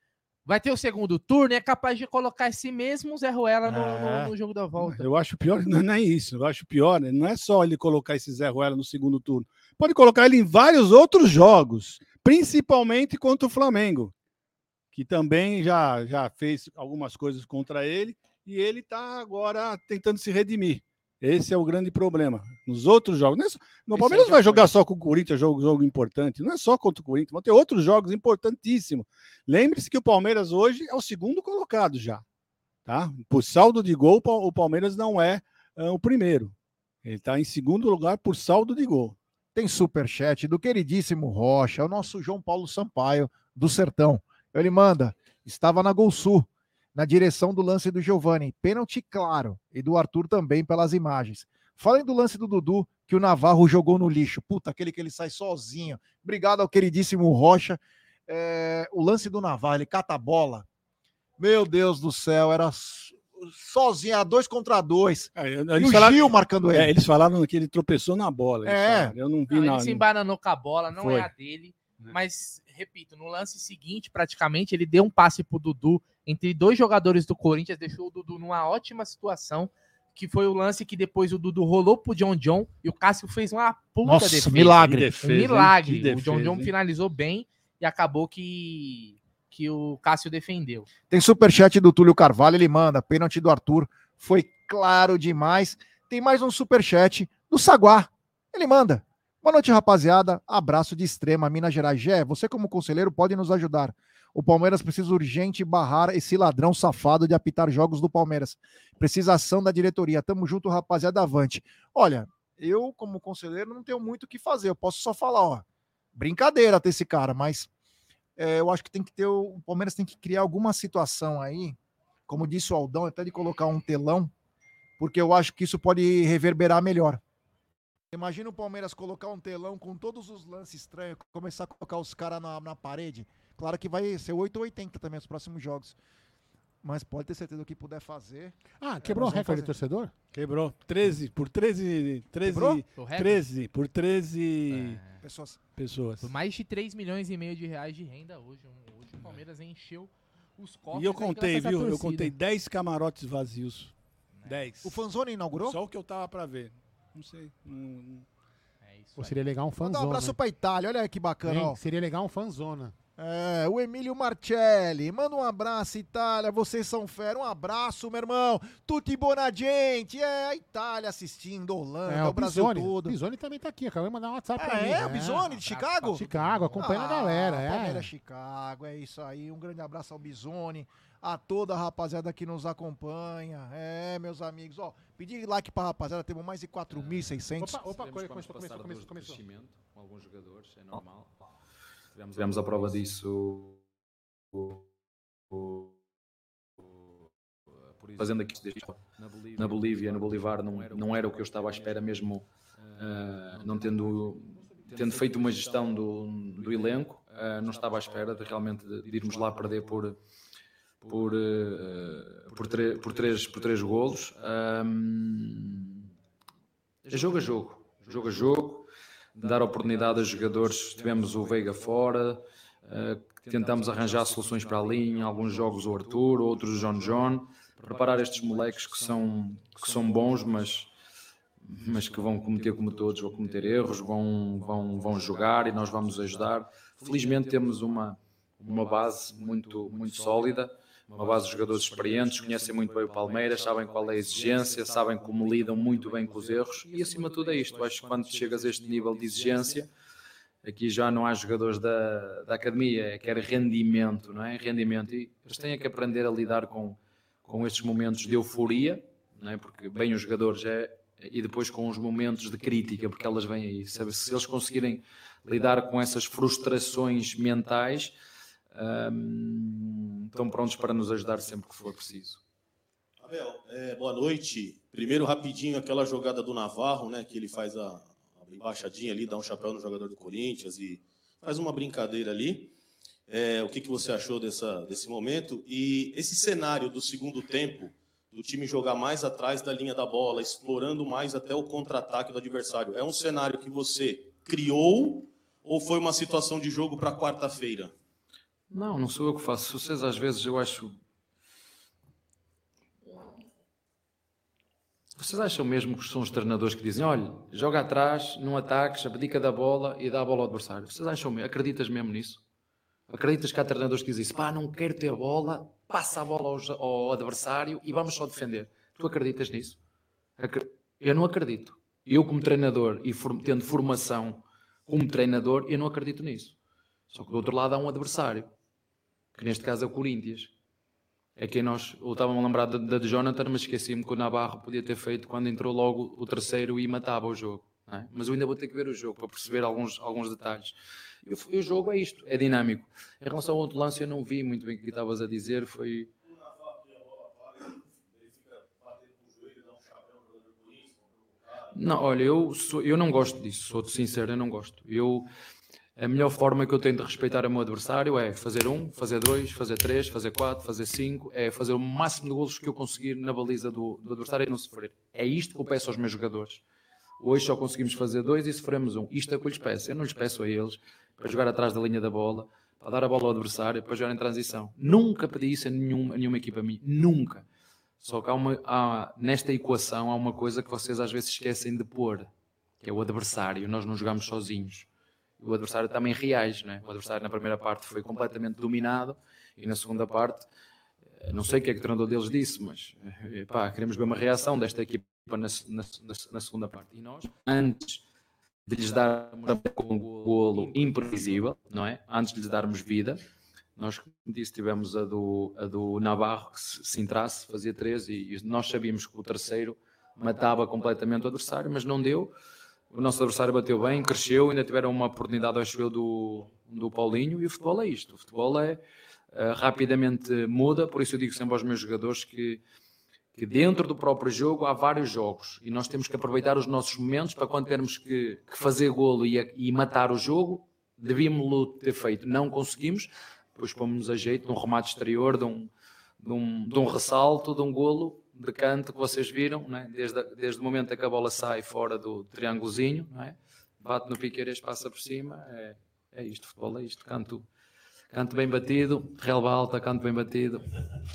Vai ter o segundo turno e é capaz de colocar esse mesmo Zé Ruela no, no- É. no jogo da volta. Eu acho pior, não é isso. Eu acho pior, né? não é só ele colocar esse Zé Ruela no segundo turno. Pode colocar ele em vários outros jogos, principalmente contra o Flamengo, que também já, já fez algumas coisas contra ele e ele está agora tentando se redimir. Esse é o grande problema. Nos outros jogos, não é só- no Palmeiras não vai jogar só com o Corinthians, jogo, jogo importante. Não é só contra o Corinthians, vão ter outros jogos importantíssimos. Lembre-se que o Palmeiras hoje é o segundo colocado já. Tá? Por saldo de gol, o Pa- o Palmeiras não é ah, o primeiro. Ele está em segundo lugar por saldo de gol. Tem superchat do queridíssimo Rocha, o nosso João Paulo Sampaio do Sertão. Ele manda, estava na Gol Sul, na direção do lance do Giovani. Pênalti claro. E do Arthur também pelas imagens. Falem do lance do Dudu que o Navarro jogou no lixo. Puta, aquele que ele sai sozinho. Obrigado ao queridíssimo Rocha. É, o lance do Navarro, ele cata a bola. Meu Deus do céu, era. sozinho, a dois contra dois. É, E eles, o falaram, Gil marcando ele. é, eles falaram que ele tropeçou na bola. É. falaram. Eu não vi Não, ele nada. se embananou com a bola, não Foi. é a dele. Mas, repito, no lance seguinte, praticamente, ele deu um passe pro Dudu entre dois jogadores do Corinthians, deixou o Dudu numa ótima situação, que foi o lance que depois o Dudu rolou pro John John e o Cássio fez uma puta Nossa, defesa. milagre. Um defesa, hein? milagre. Que o John defesa, John hein? finalizou bem e acabou que, que o Cássio defendeu. Tem superchat do Túlio Carvalho, ele manda. Pênalti do Arthur. Foi claro demais. Tem mais um superchat do Saguá. Ele manda. Boa noite, rapaziada. Abraço de extrema, Minas Gerais. Gé, você como conselheiro pode nos ajudar. O Palmeiras precisa urgente barrar esse ladrão safado de apitar jogos do Palmeiras. Precisação da diretoria. Tamo junto, rapaziada, avante. Olha, eu como conselheiro não tenho muito o que fazer. Eu posso só falar, ó, brincadeira ter esse cara, mas é, eu acho que tem que ter o, o Palmeiras tem que criar alguma situação aí, como disse o Aldão, até de colocar um telão, porque eu acho que isso pode reverberar melhor. Imagina o Palmeiras colocar um telão com todos os lances estranhos, começar a colocar os caras na, na parede. Claro que vai ser 8 ou 80 também os próximos jogos. Mas pode ter certeza do que puder fazer. Ah, quebrou o recorde de fazer. torcedor? Quebrou. 13, por 13. 13 Quebrou? O recorde? 13, por 13 Pessoas. pessoas. Por mais de 3 milhões e meio de reais de renda hoje. Hoje o Palmeiras encheu os cofres. E eu contei, viu? Eu contei 10 camarotes vazios. 10. O Fanzone inaugurou? Só o que eu tava pra ver. Não sei. Não- não- É isso seria legal um Mandar um fanzona. abraço pra Itália, olha que bacana, Hein? ó. Seria legal um fanzona. É, o Emílio Marcelli, manda um abraço, Itália, vocês são fera, um abraço, meu irmão, tutti buona gente, é a Itália assistindo, Holanda, É, o, o Brasil Bisoni. todo. O Bisoni também tá aqui. Acabou de mandar um WhatsApp Ah, pra mim. é, o Bisoni de Chicago? Chicago, acompanhando a galera. É. Palmeiras Chicago, é isso aí, um grande abraço ao Bisoni, a toda a rapaziada que nos acompanha, é, meus amigos, ó, pedir like pra rapaziada, temos mais de 4.600. Opa, opa, Sabemos coisa, começou, começou, começou, começou. com alguns jogadores, é normal. Tivemos, tivemos a prova disso. fazendo aqui na Bolívia, no Bolivar, não, não era o que eu estava à espera mesmo, ah, não tendo, tendo feito uma gestão do, do elenco, ah, não estava à espera de realmente de, irmos lá perder por por, eh, por, tre- por, três, por três golos. Ahm, é jogo a jogo, jogo a jogo, dar oportunidade a jogadores. Tivemos o Veiga fora, eh, tentamos arranjar soluções para a linha, alguns jogos o Arthur, outros o John John, preparar estes moleques que são, que são bons, mas, mas que vão cometer, como todos, vão cometer erros, vão, vão, vão jogar e nós vamos ajudar. Felizmente temos uma, uma base muito, muito sólida, uma base de jogadores experientes, conhecem muito bem o Palmeiras, sabem qual é a exigência, sabem como lidam muito bem com os erros e acima de tudo é isto. Acho que quando chegas a este nível de exigência, aqui já não há jogadores da, da academia, é quer rendimento, não é? Rendimento. E eles têm que aprender a lidar com, com estes momentos de euforia, não é? Porque bem os jogadores é e depois com os momentos de crítica, porque elas vêm aí. Se eles conseguirem lidar com essas frustrações mentais, hum, estão prontos para nos ajudar sempre que for preciso. Abel, é, boa noite. Primeiro, rapidinho, aquela jogada do Navarro, né? Que ele faz a, a embaixadinha ali, dá um chapéu no jogador do Corinthians e faz uma brincadeira ali. É, o que, que você achou dessa, desse momento? E esse cenário do segundo tempo, do time jogar mais atrás da linha da bola, explorando mais até o contra-ataque do adversário, é um cenário que você criou ou foi uma situação de jogo para quarta-feira? Não, não sou eu que faço. Vocês às vezes eu acho. Vocês acham mesmo que são os treinadores que dizem: olha, joga atrás, não ataques, abdica da bola e dá a bola ao adversário? Vocês acham mesmo? Acreditas mesmo nisso? Acreditas que há treinadores que dizem isso? Pá, não quero ter a bola, passa a bola ao, adversário e vamos só defender. Tu acreditas nisso? Eu não acredito. Eu, como treinador e tendo formação como treinador, eu não acredito nisso. Só que do outro lado há um adversário, que neste caso é o Corinthians. É quem nós. Eu estava-me a lembrar da, de Jonathan, mas esqueci-me que o Navarro podia ter feito quando entrou logo o terceiro e matava o jogo. é? Mas eu ainda vou ter que ver o jogo para perceber alguns, alguns detalhes. E o, jogo é isto, é dinâmico. Em relação ao outro lance, eu não vi muito bem o que estavas a dizer. Foi. Não, olha, eu, sou, eu não gosto disso, sou-te sincero, eu não gosto. Eu, A melhor forma que eu tenho de respeitar o meu adversário é fazer um, fazer dois, fazer três, fazer quatro, fazer cinco, é fazer o máximo de golos que eu conseguir na baliza do, do adversário e não sofrer. É isto que eu peço aos meus jogadores. Hoje só conseguimos fazer dois e sofremos um. Isto é o que eu lhes peço. Eu não lhes peço a eles para jogar atrás da linha da bola, para dar a bola ao adversário, para jogar em transição. Nunca pedi isso a a nenhuma equipa minha. Nunca. Só que há uma, há, nesta equação há uma coisa que vocês às vezes esquecem de pôr, que é o adversário. Nós não jogamos sozinhos o adversário também reage. Né? O adversário na primeira parte foi completamente dominado e na segunda parte, eh, não sei o que é que o treinador deles disse, mas eh, pá, queremos ver uma reação desta equipa na, na, na segunda parte. E nós, antes de lhes darmos um golo imprevisível, não é? Antes de lhes darmos vida, nós, como disse, tivemos a do, a do Navarro, que se, se entrasse, fazia três, e, e nós sabíamos que o terceiro matava completamente o adversário, mas não deu o nosso adversário bateu bem, cresceu, ainda tiveram uma oportunidade, acho eu, do, do Paulinho, e o futebol é isto. O futebol é uh, rapidamente muda, por isso eu digo sempre aos meus jogadores que, que dentro do próprio jogo há vários jogos e nós temos que aproveitar os nossos momentos para quando termos que, que fazer golo e, e matar o jogo, devíamos-lo ter feito. Não conseguimos, depois pomos-nos a jeito de um remate exterior, de um, de um, de um ressalto, de um golo, de canto que vocês viram, é? desde, desde o momento em que a bola sai fora do triângulozinho, é? bate no piqueiras, passa por cima, é, é isto, futebol é isto, canto, canto bem batido, relva alta, canto bem batido,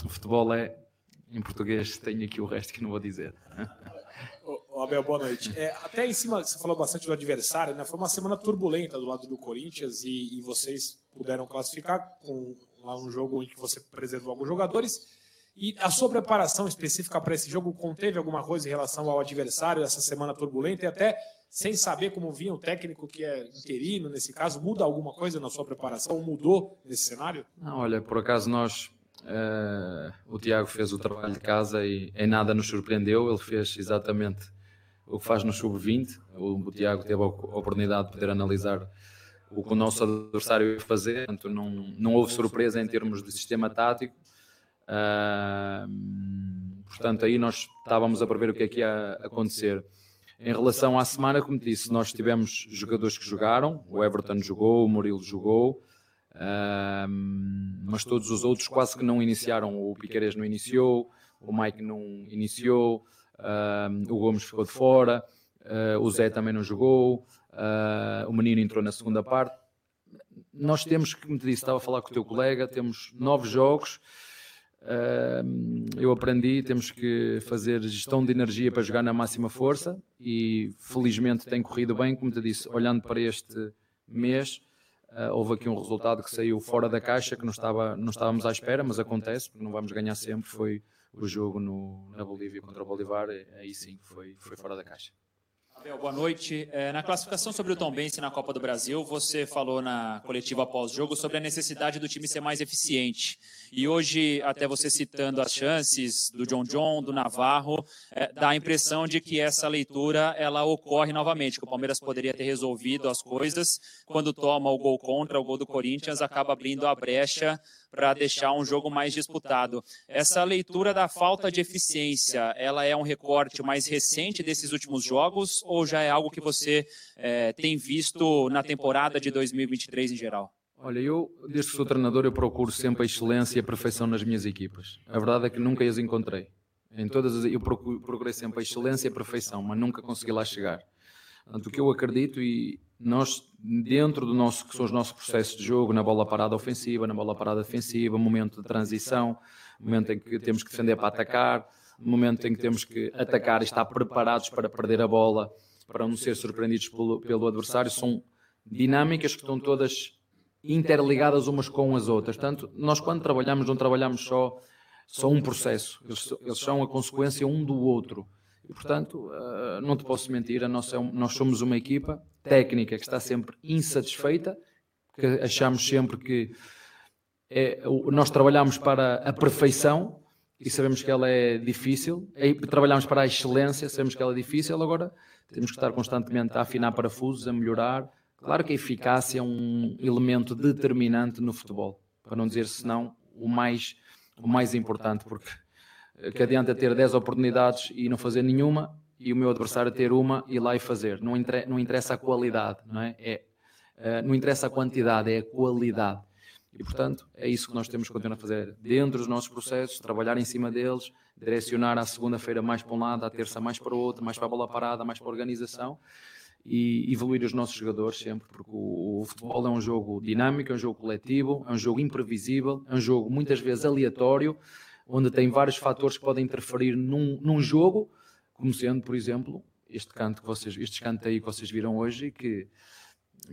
o futebol é, em português, tenho aqui o resto que não vou dizer. Abel, boa noite. É, até em cima, você falou bastante do adversário, né? Foi uma semana turbulenta do lado do Corinthians e, e vocês puderam classificar com lá um jogo em que você preservou alguns jogadores e a sua preparação específica para esse jogo conteve alguma coisa em relação ao adversário essa semana turbulenta e até sem saber como vinha o técnico que é interino nesse caso, muda alguma coisa na sua preparação? Mudou nesse cenário? Não, olha, por acaso nós Uh, o Tiago fez o trabalho de casa e em nada nos surpreendeu. Ele fez exatamente o que faz no sub-20. O, o, Tiago teve a oportunidade de poder analisar o que o nosso adversário ia fazer. Portanto, não, não houve surpresa em termos de sistema tático. Uh, portanto, aí nós estávamos a prever o que é que ia acontecer. Em relação à semana, como disse, nós tivemos jogadores que jogaram, o Everton jogou, o Murilo jogou, uh, mas todos os outros quase que não iniciaram. O Piqueires não iniciou, o Mike não iniciou, uh, o Gomes ficou de fora, uh, o Zé também não jogou, o Menino entrou na segunda parte. Nós temos, como te disse, estava a falar com o teu colega, temos nove jogos eu aprendi, temos que fazer gestão de energia para jogar na máxima força e felizmente tem corrido bem, como te disse, olhando para este mês, uh, houve aqui um resultado que saiu fora da caixa, que não, estava, não estávamos à espera, mas acontece, porque não vamos ganhar sempre, foi o jogo no, na Bolívia contra o Bolivar, aí sim foi, foi fora da caixa. Abel, boa noite. É, na classificação sobre o Tom Bense na Copa do Brasil, você falou na coletiva após-jogo sobre a necessidade do time ser mais eficiente. E hoje, até você citando as chances do John John, do Navarro, é, dá a impressão de que essa leitura ela ocorre novamente, que o Palmeiras poderia ter resolvido as coisas quando toma o gol contra, o gol do Corinthians, acaba abrindo a brecha para deixar um jogo mais disputado. Essa leitura da falta de eficiência, ela é um recorte mais recente desses últimos jogos ou já é algo que você é, tem visto na temporada de 2023 em geral? Olha, eu, desde que sou treinador, eu procuro sempre a excelência e a perfeição nas minhas equipas. A verdade é que nunca as encontrei. Em todas as, eu procurei sempre a excelência e a perfeição, mas nunca consegui lá chegar. Portanto, o que eu acredito e nós, dentro do nosso, que são os nossos processos de jogo, na bola parada ofensiva, na bola parada defensiva, momento de transição, momento em que temos que defender para atacar, momento em que temos que atacar e estar preparados para perder a bola, para não ser surpreendidos pelo, pelo adversário, são dinâmicas que estão todas interligadas umas com as outras. Portanto, nós quando trabalhamos, não trabalhamos só, só um processo, eles, eles são a consequência um do outro. E, portanto, uh, não te posso mentir, nossa, é nós somos uma equipa técnica que está sempre insatisfeita, que achamos sempre que é, nós trabalhamos para a perfeição e sabemos que ela é difícil, e trabalhamos para a excelência, sabemos que ela é difícil, agora temos que estar constantemente a afinar parafusos, a melhorar. Claro que a eficácia é um elemento determinante no futebol, para não dizer senão o mais, o mais importante, porque que adianta ter 10 oportunidades e não fazer nenhuma, e o meu adversário ter uma e lá e fazer. Não, não interessa a qualidade, não é? é Uh, não interessa a quantidade, é a qualidade. E, portanto, é isso que nós temos que continuar a fazer dentro dos nossos processos, trabalhar em cima deles, direcionar à segunda-feira mais para um lado, à terça mais para o outro, mais para a bola parada, mais para a organização e evoluir os nossos jogadores sempre, porque o, o, futebol é um jogo dinâmico, é um jogo coletivo, é um jogo imprevisível, é um jogo muitas vezes aleatório, onde tem vários fatores que podem interferir num, num jogo, como sendo, por exemplo, este canto que vocês, este canto aí que vocês viram hoje, que,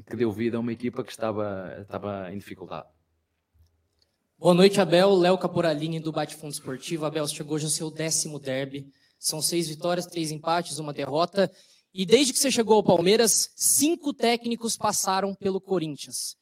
que deu vida a uma equipa que estava, estava em dificuldade. Boa noite, Abel. Léo Caporalini, do Bate Fundo Esportivo. Abel, chegou hoje no seu décimo derby. São seis vitórias, três empates, uma derrota. E desde que você chegou ao Palmeiras, cinco técnicos passaram pelo Corinthians.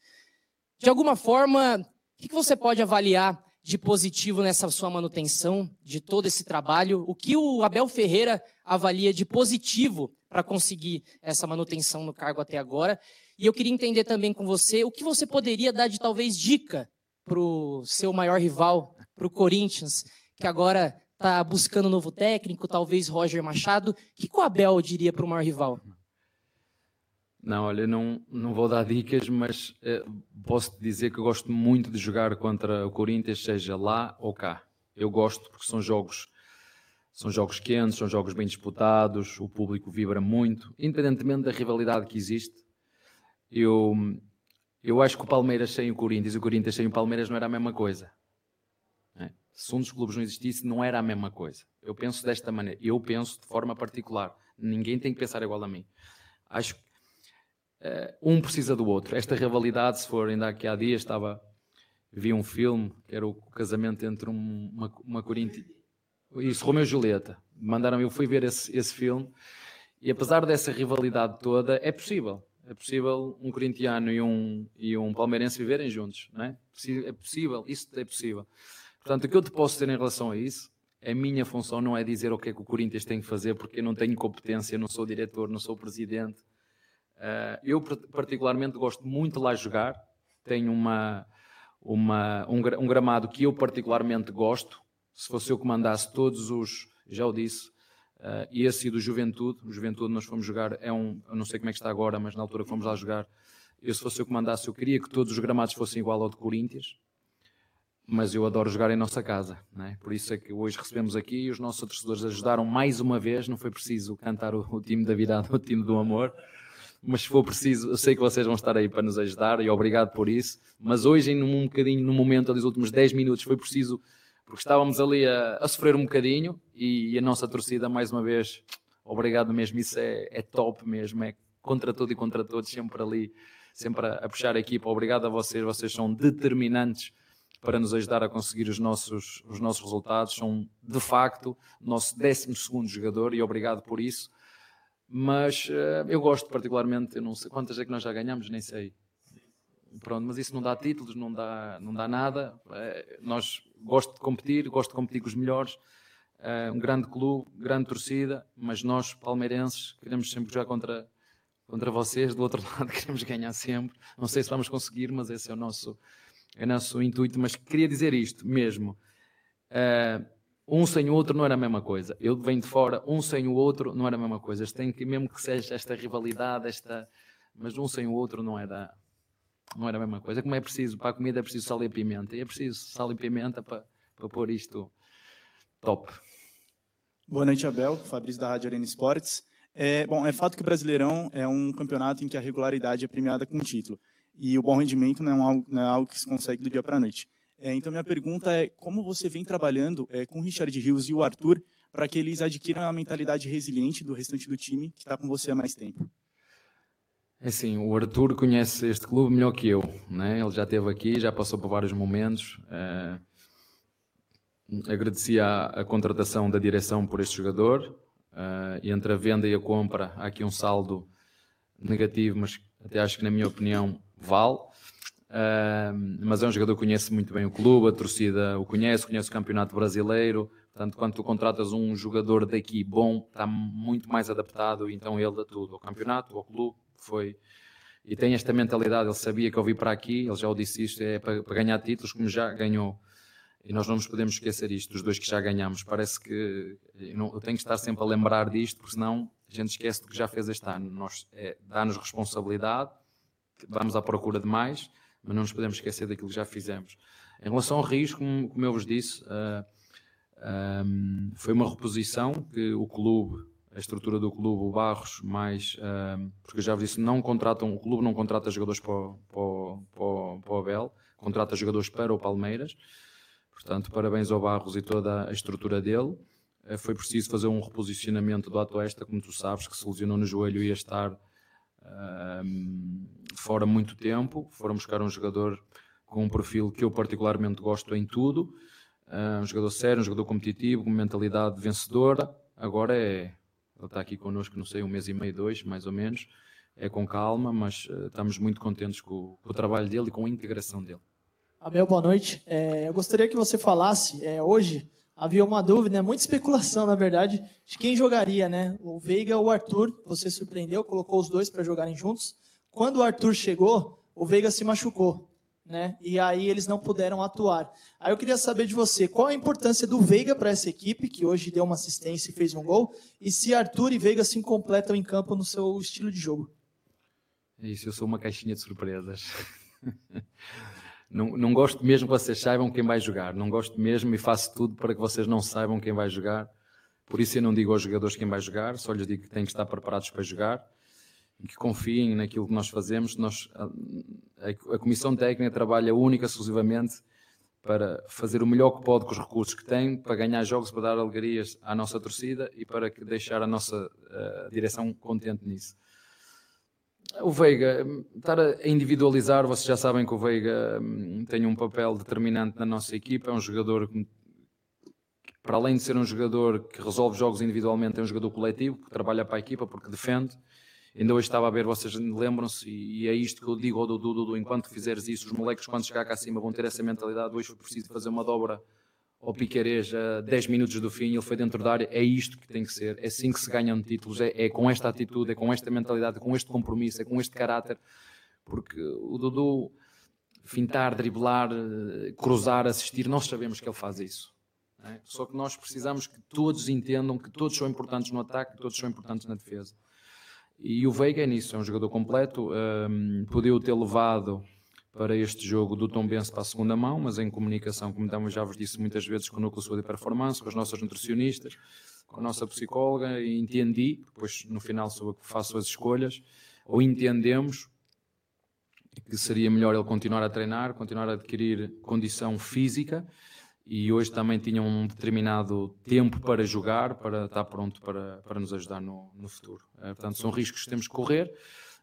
De alguma forma, o que você pode avaliar de positivo nessa sua manutenção, de todo esse trabalho? O que o Abel Ferreira avalia de positivo para conseguir essa manutenção no cargo até agora? E eu queria entender também com você o que você poderia dar de talvez dica para o seu maior rival, para o Corinthians, que agora está buscando um novo técnico, talvez Roger Machado. O que o Abel diria para o maior rival? Não, olha, não, não vou dar dicas, mas eh, posso dizer que eu gosto muito de jogar contra o Corinthians, seja lá ou cá. Eu gosto porque são jogos são jogos quentes, são jogos bem disputados, o público vibra muito, independentemente da rivalidade que existe. Eu, eu acho que o Palmeiras sem o Corinthians e o Corinthians sem o Palmeiras não era a mesma coisa. Se um dos clubes não existisse, não era a mesma coisa. Eu penso desta maneira. Eu penso de forma particular. Ninguém tem que pensar igual a mim. Acho que uh, um precisa do outro. Esta rivalidade, se for ainda aqui há dias, estava vi um filme que era o casamento entre um, uma, uma Corinthians. Isso, Romeu e Julieta. Mandaram, eu fui ver esse, esse filme e apesar dessa rivalidade toda, é possível é possível um corintiano e um, e um palmeirense viverem juntos, não é? É possível, isso é possível. Portanto, o que eu te posso dizer em relação a isso, a minha função não é dizer o que é que o Corinthians tem que fazer, porque eu não tenho competência, não sou diretor, não sou presidente. Uh, eu, particularmente, gosto muito de lá jogar. Tenho uma, uma, um, gramado que eu, particularmente, gosto. Se fosse eu que mandasse todos os, já o disse, Uh, e esse do Juventude, o Juventude nós fomos jogar, é um, eu não sei como é que está agora, mas na altura que fomos lá jogar, eu se fosse eu que mandasse, eu queria que todos os gramados fossem igual ao de Corinthians, mas eu adoro jogar em nossa casa, né? por isso é que hoje recebemos aqui e os nossos torcedores ajudaram mais uma vez, não foi preciso cantar o, o time da virada, o time do amor, mas se for preciso, eu sei que vocês vão estar aí para nos ajudar e obrigado por isso, mas hoje em um bocadinho, no momento, dos últimos 10 minutos, foi preciso porque estávamos ali a, a sofrer um bocadinho e, e, a nossa torcida, mais uma vez, obrigado mesmo, isso é, é, top mesmo, é contra tudo e contra todos, sempre ali, sempre a, a, puxar a equipa. Obrigado a vocês, vocês são determinantes para nos ajudar a conseguir os nossos, os nossos resultados, são de facto nosso 12 jogador e obrigado por isso. Mas uh, eu gosto particularmente, eu não sei quantas é que nós já ganhamos, nem sei. Pronto, mas isso não dá títulos, não dá, não dá nada. É, nós gosto de competir, gosto de competir com os melhores. É um grande clube, grande torcida, mas nós, palmeirenses, queremos sempre jogar contra, contra vocês. Do outro lado, queremos ganhar sempre. Não sei se vamos conseguir, mas esse é o nosso, é nosso intuito. Mas queria dizer isto mesmo. É, um sem o outro não era a mesma coisa. Eu venho de fora, um sem o outro não era a mesma coisa. Tem que, mesmo que seja esta rivalidade, esta, mas um sem o outro não era, não era a mesma coisa. Como é preciso, para a comida é preciso sal e pimenta. E é preciso sal e pimenta para, para pôr isto top. Boa noite, Abel. Fabrício da Rádio Arena Esportes. É, bom, é fato que o Brasileirão é um campeonato em que a regularidade é premiada com título. E o bom rendimento não é, algo, não é algo que se consegue do dia para a noite. É, então, minha pergunta é como você vem trabalhando é, com o Richard Rios e o Arthur para que eles adquiram a mentalidade resiliente do restante do time que está com você há mais tempo? É assim, o Arthur conhece este clube melhor que eu, né? ele já esteve aqui, já passou por vários momentos. Uh, agradeci a, a, contratação da direção por este jogador. Uh, entre a venda e a compra, há aqui um saldo negativo, mas até acho que, na minha opinião, vale. Uh, mas é um jogador que conhece muito bem o clube, a torcida o conhece, conhece o campeonato brasileiro. Portanto, quando tu contratas um jogador daqui bom, está muito mais adaptado, então ele a tudo, ao campeonato, ao clube foi e tem esta mentalidade. Ele sabia que eu vim para aqui, ele já o disse isto, é para, para, ganhar títulos, como já ganhou. E nós não nos podemos esquecer isto, dos dois que já ganhamos. Parece que eu, tenho que estar sempre a lembrar disto, porque senão a gente esquece do que já fez este ano. Nós é, dá-nos responsabilidade vamos à procura de mais, mas não nos podemos esquecer daquilo que já fizemos. Em relação ao risco, como, eu vos disse, uh, um, foi uma reposição que o clube, a estrutura do clube, o Barros, mais, um, porque eu já vos disse, não contratam, o clube não contrata jogadores para o, para o, para o, Abel, contrata jogadores para o Palmeiras. Portanto, parabéns ao Barros e toda a estrutura dele. Foi preciso fazer um reposicionamento do Atuesta, como tu sabes, que se lesionou no joelho e ia estar fora muito tempo. Foram buscar um jogador com um perfil que eu particularmente gosto em tudo. Um jogador sério, um jogador competitivo, com mentalidade vencedora. Agora é. Ele está aqui connosco, não sei, um mês e meio, dois, mais ou menos. É com calma, mas uh, estamos muito contentes com, com, o trabalho dele e com a integração dele. Abel, boa noite. É, eu gostaria que você falasse, é, hoje havia uma dúvida, né, muita especulação, na verdade, de quem jogaria, né? O Veiga ou o Arthur. Você surpreendeu, colocou os dois para jogarem juntos. Quando o Arthur chegou, o Veiga se machucou né? E aí eles não puderam atuar. Aí eu queria saber de você, qual a importância do Veiga para essa equipe, que hoje deu uma assistência e fez um gol, e se Arthur e Veiga se completam em campo no seu estilo de jogo? Isso, eu sou uma caixinha de surpresas. não, não gosto mesmo que vocês saibam quem vai jogar. Não gosto mesmo e faço tudo para que vocês não saibam quem vai jogar. Por isso eu não digo aos jogadores quem vai jogar, só lhes digo que têm que estar preparados para jogar e que confiem naquilo que nós fazemos. Nós, a, a, Comissão Técnica trabalha única, exclusivamente para fazer o melhor que pode com os recursos que tem, para ganhar jogos, para dar alegrias à nossa torcida e para deixar a nossa uh, direção contente nisso. O Veiga, estar a individualizar, vocês já sabem que o Veiga um, tem um papel determinante na nossa equipa, é um jogador que, para além de ser um jogador que resolve jogos individualmente, é um jogador coletivo, que trabalha para a equipa porque defende, Ainda hoje estava a ver, vocês lembram-se, e é isto que eu digo ao Dudu, Dudu, enquanto fizeres isso, os moleques quando chegar cá acima vão ter essa mentalidade, hoje foi preciso fazer uma dobra ao Piquerez a 10 minutos do fim, ele foi dentro da área, é isto que tem que ser, é assim que se ganham títulos, é, é com esta atitude, é com esta mentalidade, é com este compromisso, é com este caráter, porque o Dudu fintar, driblar, cruzar, assistir, nós sabemos que ele faz isso. É? Só que nós precisamos que todos entendam que todos são importantes no ataque, que todos são importantes na defesa. E o Veiga é nisso, é um jogador completo. Um, podia ter levado para este jogo do Tom Benz para a segunda mão, mas em comunicação, como também já vos disse muitas vezes, com o Núcleo Saúde e Performance, com as nossas nutricionistas, com a nossa psicóloga, e entendi, depois no final sou eu que faço as escolhas, ou entendemos que seria melhor ele continuar a treinar, continuar a adquirir condição física e hoje também tinha um determinado tempo para jogar, para estar pronto para, para nos ajudar no, no futuro. É, portanto, são riscos que temos que correr,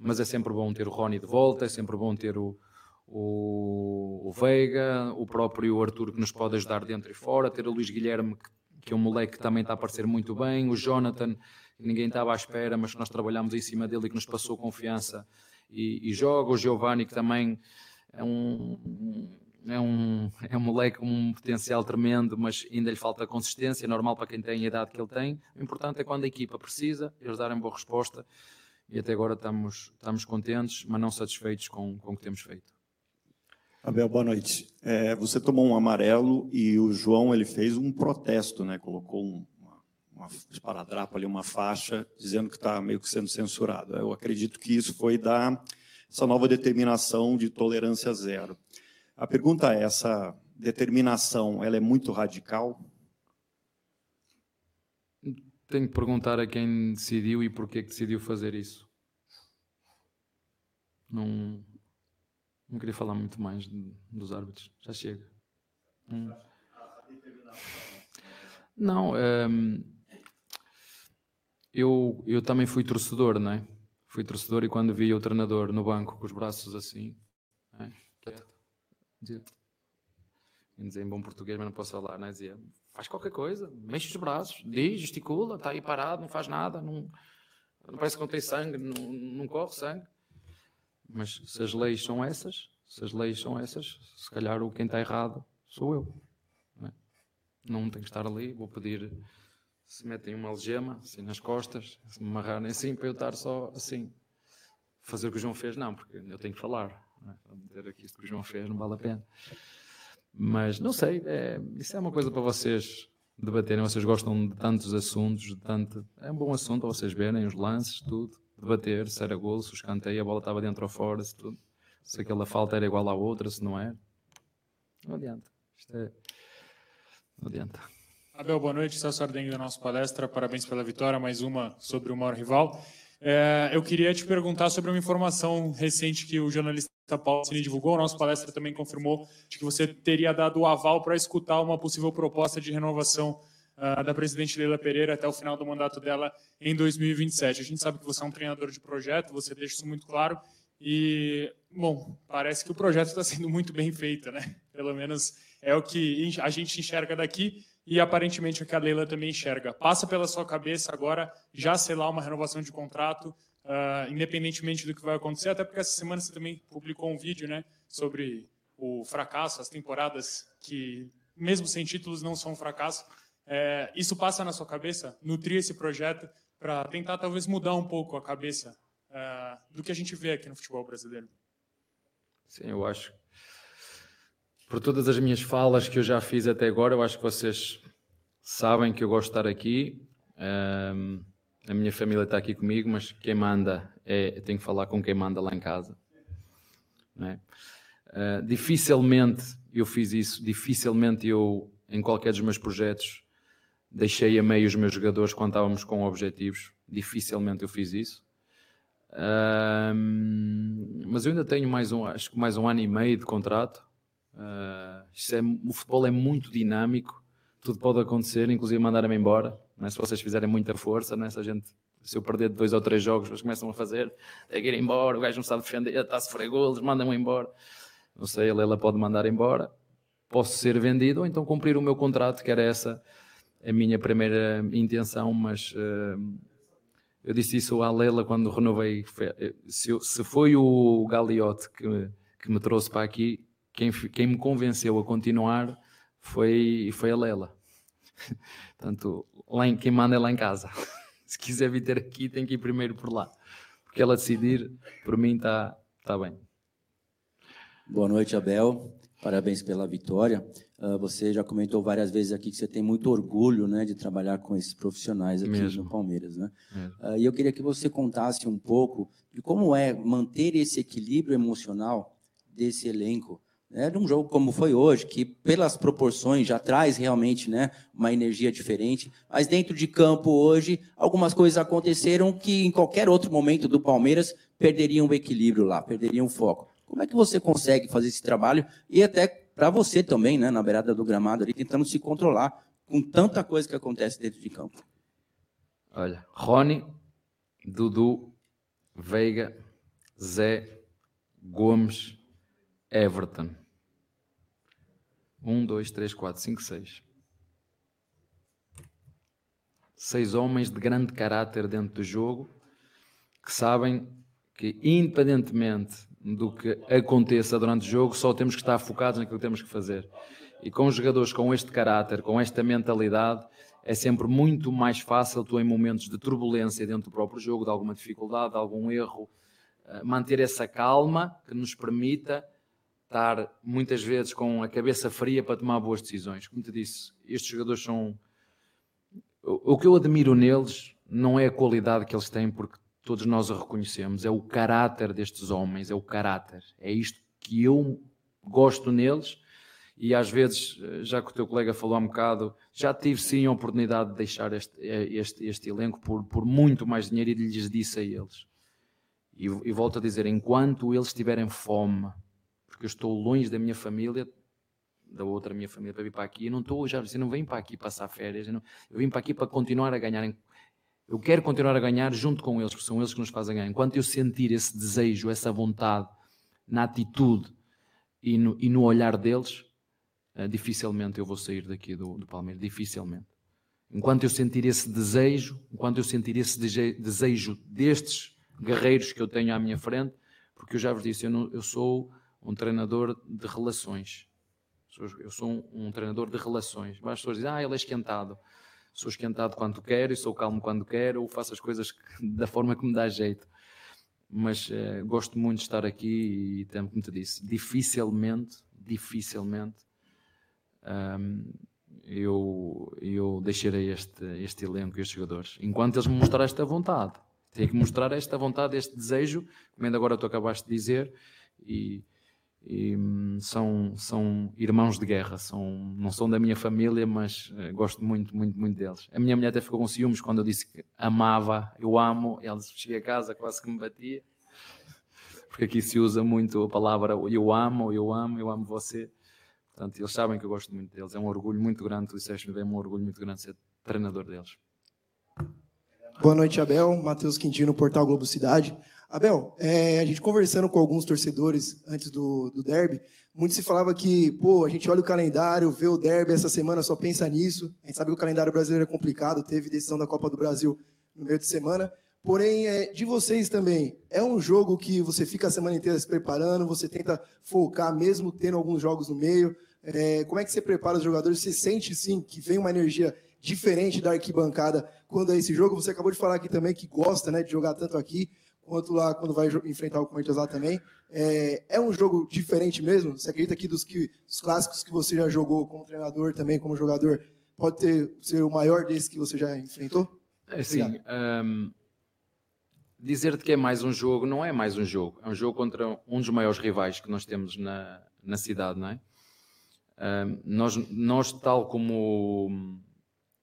mas é sempre bom ter o Rony de volta, é sempre bom ter o, o, o Veiga, o próprio Arthur que nos pode ajudar dentro e fora, ter o Luís Guilherme, que, é um moleque que também está a aparecer muito bem, o Jonathan, que ninguém estava à espera, mas que nós trabalhamos em cima dele e que nos passou confiança e, e joga, o Giovanni, que também é um é um, é um moleque com um potencial tremendo, mas ainda lhe falta consistência, é normal para quem tem a idade que ele tem. O importante é quando a equipa precisa, eles darem boa resposta e até agora estamos, estamos contentes, mas não satisfeitos com, com o que temos feito. Abel, boa noite. É, você tomou um amarelo e o João ele fez um protesto, né? colocou um, uma, esparadrapo ali, uma faixa, dizendo que está meio que sendo censurado. Eu acredito que isso foi da essa nova determinação de tolerância zero. A pergunta é: essa determinação ela é muito radical? Tenho que perguntar a quem decidiu e porquê que decidiu fazer isso. Não, não queria falar muito mais dos árbitros. Já chega. Hum. Não, hum, eu, eu também fui torcedor, não é? Fui torcedor e quando vi o treinador no banco com os braços assim, é, Dizia, dizer em bom português, mas não posso falar, né? Dizia, faz qualquer coisa, mexe os braços, diz, gesticula, está aí parado, não faz nada, não, não parece que não tem sangue, não, não corre sangue. Mas se as leis são essas, se as leis são essas, se calhar o quem está errado sou eu. Não, é? não tenho que estar ali, vou pedir se metem uma algema assim nas costas, se me amarrarem assim para eu estar só assim. Fazer o que o João fez, não, porque eu tenho que falar. Né? Dizer aqui isto que o João fez, não vale a pena. Mas não sei, é, isso é uma coisa para vocês debaterem. Vocês gostam de tantos assuntos, de tanto. É um bom assunto para vocês verem os lances, tudo. Debater se era golo, se escanteio, a bola estava dentro ou fora, se, tudo, se aquela falta era igual à outra, se não era. Não adianta. Isto é... Não adianta. Abel, boa noite. Celso Ardengue da nossa palestra. Parabéns pela vitória. Mais uma sobre o maior rival. É, eu queria te perguntar sobre uma informação recente que o jornalista Paulo Cine divulgou. A nossa palestra também confirmou de que você teria dado o aval para escutar uma possível proposta de renovação uh, da presidente Leila Pereira até o final do mandato dela em 2027. A gente sabe que você é um treinador de projeto, você deixa isso muito claro. E, bom, parece que o projeto está sendo muito bem feito, né? Pelo menos é o que a gente enxerga daqui e aparentemente o que a Leila também enxerga. Passa pela sua cabeça agora já selar uma renovação de contrato, uh, independentemente do que vai acontecer, até porque essa semana você também publicou um vídeo né, sobre o fracasso, as temporadas que, mesmo sem títulos, não são um fracasso. É, isso passa na sua cabeça? Nutrir esse projeto para tentar talvez mudar um pouco a cabeça uh, do que a gente vê aqui no futebol brasileiro? Sim, eu acho por todas as minhas falas que eu já fiz até agora, eu acho que vocês sabem que eu gosto de estar aqui. Um, a minha família está aqui comigo, mas quem manda é. Eu tenho que falar com quem manda lá em casa. É? Uh, dificilmente eu fiz isso, dificilmente eu, em qualquer dos meus projetos, deixei a meio os meus jogadores quando estávamos com objetivos. Dificilmente eu fiz isso. Um, mas eu ainda tenho mais um, acho que mais um ano e meio de contrato. Uh, é, o futebol é muito dinâmico, tudo pode acontecer, inclusive mandar-me embora. Né? Se vocês fizerem muita força, né? se, a gente, se eu perder dois ou três jogos, eles começam a fazer, tem que ir embora, o gajo não sabe defender, está a sofrer golos, mandam-me embora. Não sei, a Leila pode mandar embora, posso ser vendido ou então cumprir o meu contrato, que era essa a minha primeira intenção, mas uh, eu disse isso à Leila quando renovei. Se, se foi o Galiote que, que me trouxe para aqui, quem, quem me convenceu a continuar foi, foi a Lela. Portanto, lá em, quem manda é lá em casa. Se quiser vir ter aqui, tem que ir primeiro por lá. Porque ela decidir, por mim está tá bem. Boa noite, Abel. Parabéns pela vitória. Uh, você já comentou várias vezes aqui que você tem muito orgulho né, de trabalhar com esses profissionais aqui Mesmo. no Palmeiras. Né? Uh, e eu queria que você contasse um pouco de como é manter esse equilíbrio emocional desse elenco né, de um jogo como foi hoje, que pelas proporções já traz realmente né, uma energia diferente, mas dentro de campo hoje, algumas coisas aconteceram que em qualquer outro momento do Palmeiras perderiam o equilíbrio lá, perderiam o foco. Como é que você consegue fazer esse trabalho e até para você também, né, na beirada do gramado ali, tentando se controlar com tanta coisa que acontece dentro de campo? Olha, Rony, Dudu, Veiga, Zé, Gomes, Everton. Um, dois, três, quatro, cinco, seis. Seis homens de grande caráter dentro do jogo que sabem que, independentemente do que aconteça durante o jogo, só temos que estar focados naquilo que temos que fazer. E com jogadores com este caráter, com esta mentalidade, é sempre muito mais fácil tu, em momentos de turbulência dentro do próprio jogo, de alguma dificuldade, de algum erro, eh, manter essa calma que nos permita estar muitas vezes com a cabeça fria para tomar boas decisões. Como te disse, estes jogadores são. O que eu admiro neles não é a qualidade que eles têm, porque todos nós a reconhecemos, é o caráter destes homens, é o caráter. É isto que eu gosto neles. E às vezes, já que o teu colega falou há um bocado, já tive sim a oportunidade de deixar este, este, este elenco por, por muito mais dinheiro e lhes disse a eles. E, e volto a dizer: enquanto eles tiverem fome porque eu estou longe da minha família, da outra minha família para vir para aqui. Eu não estou já, eu não venho para aqui passar férias, eu, não, eu vim para aqui para continuar a ganhar. Eu quero continuar a ganhar junto com eles, porque são eles que nos fazem ganhar. Enquanto eu sentir esse desejo, essa vontade na atitude e no, e no olhar deles, uh, dificilmente eu vou sair daqui do, do Palmeiras. Dificilmente. Enquanto eu sentir esse desejo, enquanto eu sentir esse desejo destes guerreiros que eu tenho à minha frente, porque eu já vos disse, eu, não, eu sou um treinador de relações. Eu sou um, um treinador de relações. Mas as pessoas dizem, ah, ele é esquentado. Sou esquentado quando quero e sou calmo quando quero, ou faço as coisas da forma que me dá jeito. Mas eh, gosto muito de estar aqui e, como te disse, dificilmente, dificilmente um, eu, eu deixarei este, este elenco estes jogadores. Enquanto eles me mostrarem esta vontade, Tem que mostrar esta vontade, este desejo, como ainda agora tu acabaste de dizer, e, e hum, são, são irmãos de guerra, são, não são da minha família, mas eh, gosto muito, muito, muito deles. A minha mulher até ficou com ciúmes quando eu disse que amava, eu amo, ela cheguei a casa quase que me batia, porque aqui se usa muito a palavra eu amo, eu amo, eu amo você. Portanto, eles sabem que eu gosto muito deles. É um orgulho muito grande, tu disseste-me, é um orgulho muito grande ser treinador deles. Boa noite, Abel. Matheus Quintino, Portal Globo Cidade. Abel, é, a gente conversando com alguns torcedores antes do, do derby, muito se falava que, pô, a gente olha o calendário, vê o derby essa semana, só pensa nisso. A gente sabe que o calendário brasileiro é complicado, teve decisão da Copa do Brasil no meio de semana. Porém, é, de vocês também, é um jogo que você fica a semana inteira se preparando, você tenta focar mesmo tendo alguns jogos no meio. É, como é que você prepara os jogadores? Você sente sim que vem uma energia diferente da arquibancada quando é esse jogo? Você acabou de falar aqui também que gosta né, de jogar tanto aqui quanto lá quando vai enfrentar o Corinthians lá também. É, é um jogo diferente mesmo? Você acredita que dos, que dos clássicos que você já jogou como treinador também, como jogador, pode ter ser o maior desse que você já enfrentou? É assim, um, dizer-te que é mais um jogo, não é mais um jogo. É um jogo contra um dos maiores rivais que nós temos na, na cidade, não é? Um, nós, nós, tal como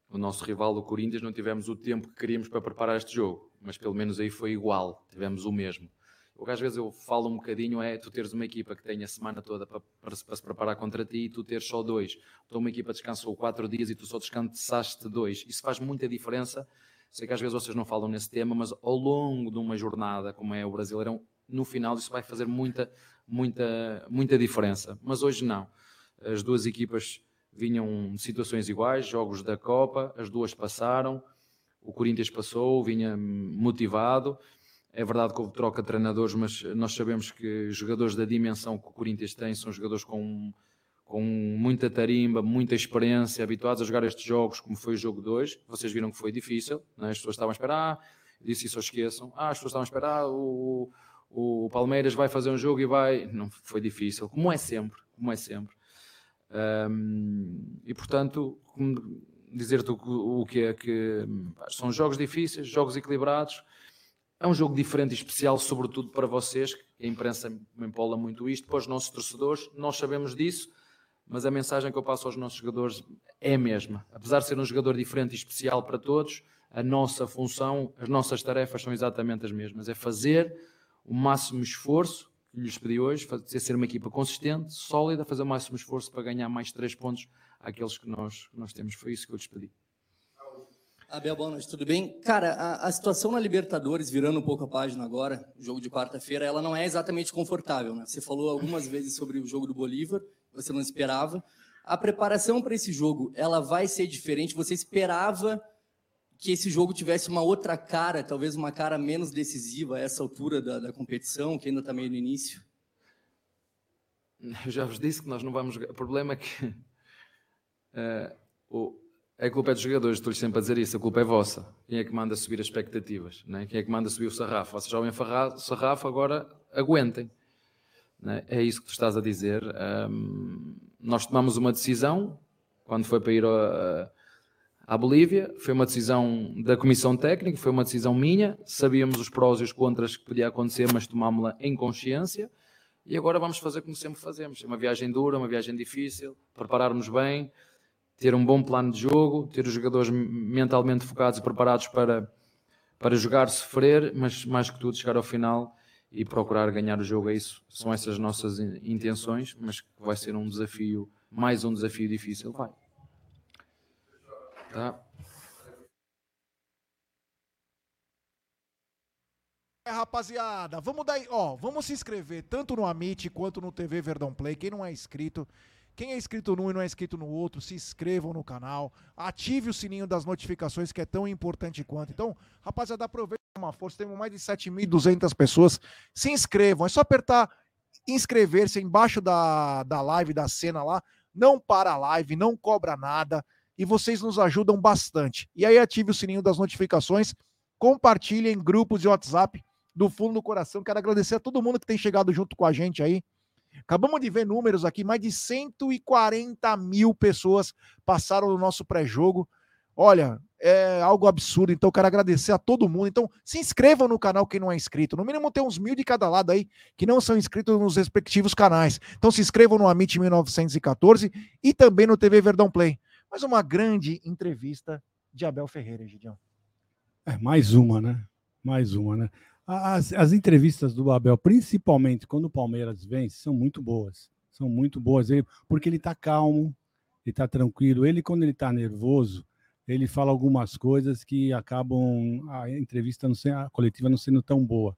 o, o nosso rival, o Corinthians, não tivemos o tempo que queríamos para preparar este jogo, mas pelo menos aí foi igual, tivemos o mesmo. O que às vezes eu falo um bocadinho é tu teres uma equipa que tem a semana toda para, para, para se preparar contra ti e tu teres só dois. Então uma equipa descansou quatro dias e tu só descansaste dois. Isso faz muita diferença Sei que às vezes vocês não falam nesse tema, mas ao longo de uma jornada como é o Brasileirão, no final isso vai fazer muita, muita, muita diferença. Mas hoje não. As duas equipas vinham situações iguais, jogos da Copa, as duas passaram, o Corinthians passou, vinha motivado. É verdade que houve troca de treinadores, mas nós sabemos que jogadores da dimensão que o Corinthians tem são jogadores com com muita tarimba, muita experiência, habituados a jogar estes jogos, como foi o jogo 2. Vocês viram que foi difícil, né? as pessoas estavam a esperar, ah, disse isso, esqueçam. Ah, as pessoas estavam a esperar, o, o Palmeiras vai fazer um jogo e vai. Não foi difícil, como é sempre, como é sempre. E portanto, dizer-te o, o que é que são jogos difíceis, jogos equilibrados. É um jogo diferente e especial, sobretudo para vocês, que a imprensa me empola muito isto, para os nossos torcedores, nós sabemos disso mas a mensagem que eu passo aos nossos jogadores é a mesma. Apesar de ser um jogador diferente e especial para todos, a nossa função, as nossas tarefas são exatamente as mesmas. É fazer o máximo esforço, que lhes pedi hoje, fazer ser uma equipa consistente, sólida, fazer o máximo esforço para ganhar mais três pontos àqueles que nós, que nós temos. Foi isso que eu lhes pedi. Abel, boa noite, tudo bem? Cara, a, a, situação na Libertadores, virando um pouco a página agora, jogo de quarta-feira, ela não é exatamente confortável, né? Você falou algumas vezes sobre o jogo do Bolívar, você não esperava. A preparação para esse jogo, ela vai ser diferente? Você esperava que esse jogo tivesse uma outra cara, talvez uma cara menos decisiva a essa altura da, da competição, que ainda está meio no início? Eu já vos disse que nós não vamos. O problema é que o, a culpa é dos jogadores, estou-lhes sempre a dizer isso, a culpa é vossa. Quem é que manda subir as expectativas? Né? Quem é que manda subir o sarrafo? Vocês já ouvem sarrafo, agora aguentem. Né? É isso que tu estás a dizer. Um, nós tomamos uma decisão quando foi para ir a, à Bolívia, foi uma decisão da comissão técnica, foi uma decisão minha. Sabíamos os prós e os contras que podia acontecer, mas tomámos-la em consciência. E agora vamos fazer como sempre fazemos: é uma viagem dura, uma viagem difícil, prepararmos bem, ter um bom plano de jogo, ter os jogadores mentalmente focados e preparados para, para jogar, sofrer, mas mais que tudo chegar ao final e procurar ganhar o jogo. É isso, são essas nossas intenções, mas vai ser um desafio, mais um desafio difícil. Vai. Tá? É, rapaziada, vamos dar, ó, vamos se inscrever tanto no Amit quanto no TV Verdão Play. Quem não é inscrito, quem é inscrito num e não é inscrito no outro, se inscrevam no canal, ative o sininho das notificações que é tão importante quanto. Então, rapaziada, aproveita uma força, temos mais de 7.200 pessoas. Se inscrevam, é só apertar inscrever-se embaixo da, da live, da cena lá. Não para a live, não cobra nada e vocês nos ajudam bastante. E aí ative o sininho das notificações, compartilhe em grupos de WhatsApp do fundo do coração. Quero agradecer a todo mundo que tem chegado junto com a gente aí. Acabamos de ver números aqui, mais de 140 mil pessoas passaram no nosso pré-jogo. Olha, é algo absurdo. Então, quero agradecer a todo mundo. Então, se inscrevam no canal quem não é inscrito. No mínimo, tem uns mil de cada lado aí que não são inscritos nos respectivos canais. Então, se inscrevam no Amit 1914 e também no TV Verdão Play. Mais uma grande entrevista de Abel Ferreira, Gidião. É, mais uma, né? Mais uma, né? As, as entrevistas do Abel, principalmente quando o Palmeiras vence, são muito boas. São muito boas, ele- porque ele tá calmo, ele tá tranquilo. Ele, quando ele tá nervoso, ele fala algumas coisas que acabam a entrevista, não sendo, a coletiva não sendo tão boa.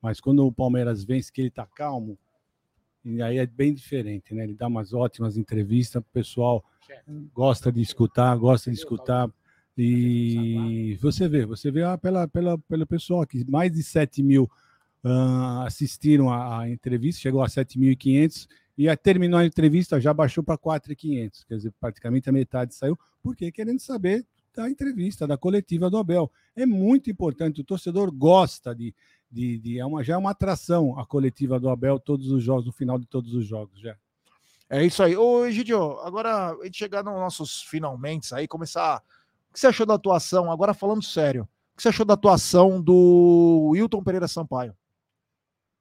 Mas quando o Palmeiras vence, que ele tá calmo, e aí é bem diferente, né? Ele dá umas ótimas entrevistas, o pessoal gosta de escutar, gosta de escutar. E você vê, você vê ah, pela, pela, pelo pessoal que mais de 7 mil ah, assistiram a, a entrevista, chegou a 7.500 e a, terminou a entrevista, já baixou para 4.500, quer dizer, praticamente a metade saiu, porque querendo saber da entrevista, da coletiva do Abel. É muito importante, o torcedor gosta de. de, de é uma, já é uma atração a coletiva do Abel, todos os jogos, no final de todos os jogos, já. É isso aí. Ô, Egidio, agora a gente chegar nos nossos finalmente aí, começar. O que você achou da atuação? Agora falando sério, o que você achou da atuação do Wilton Pereira Sampaio?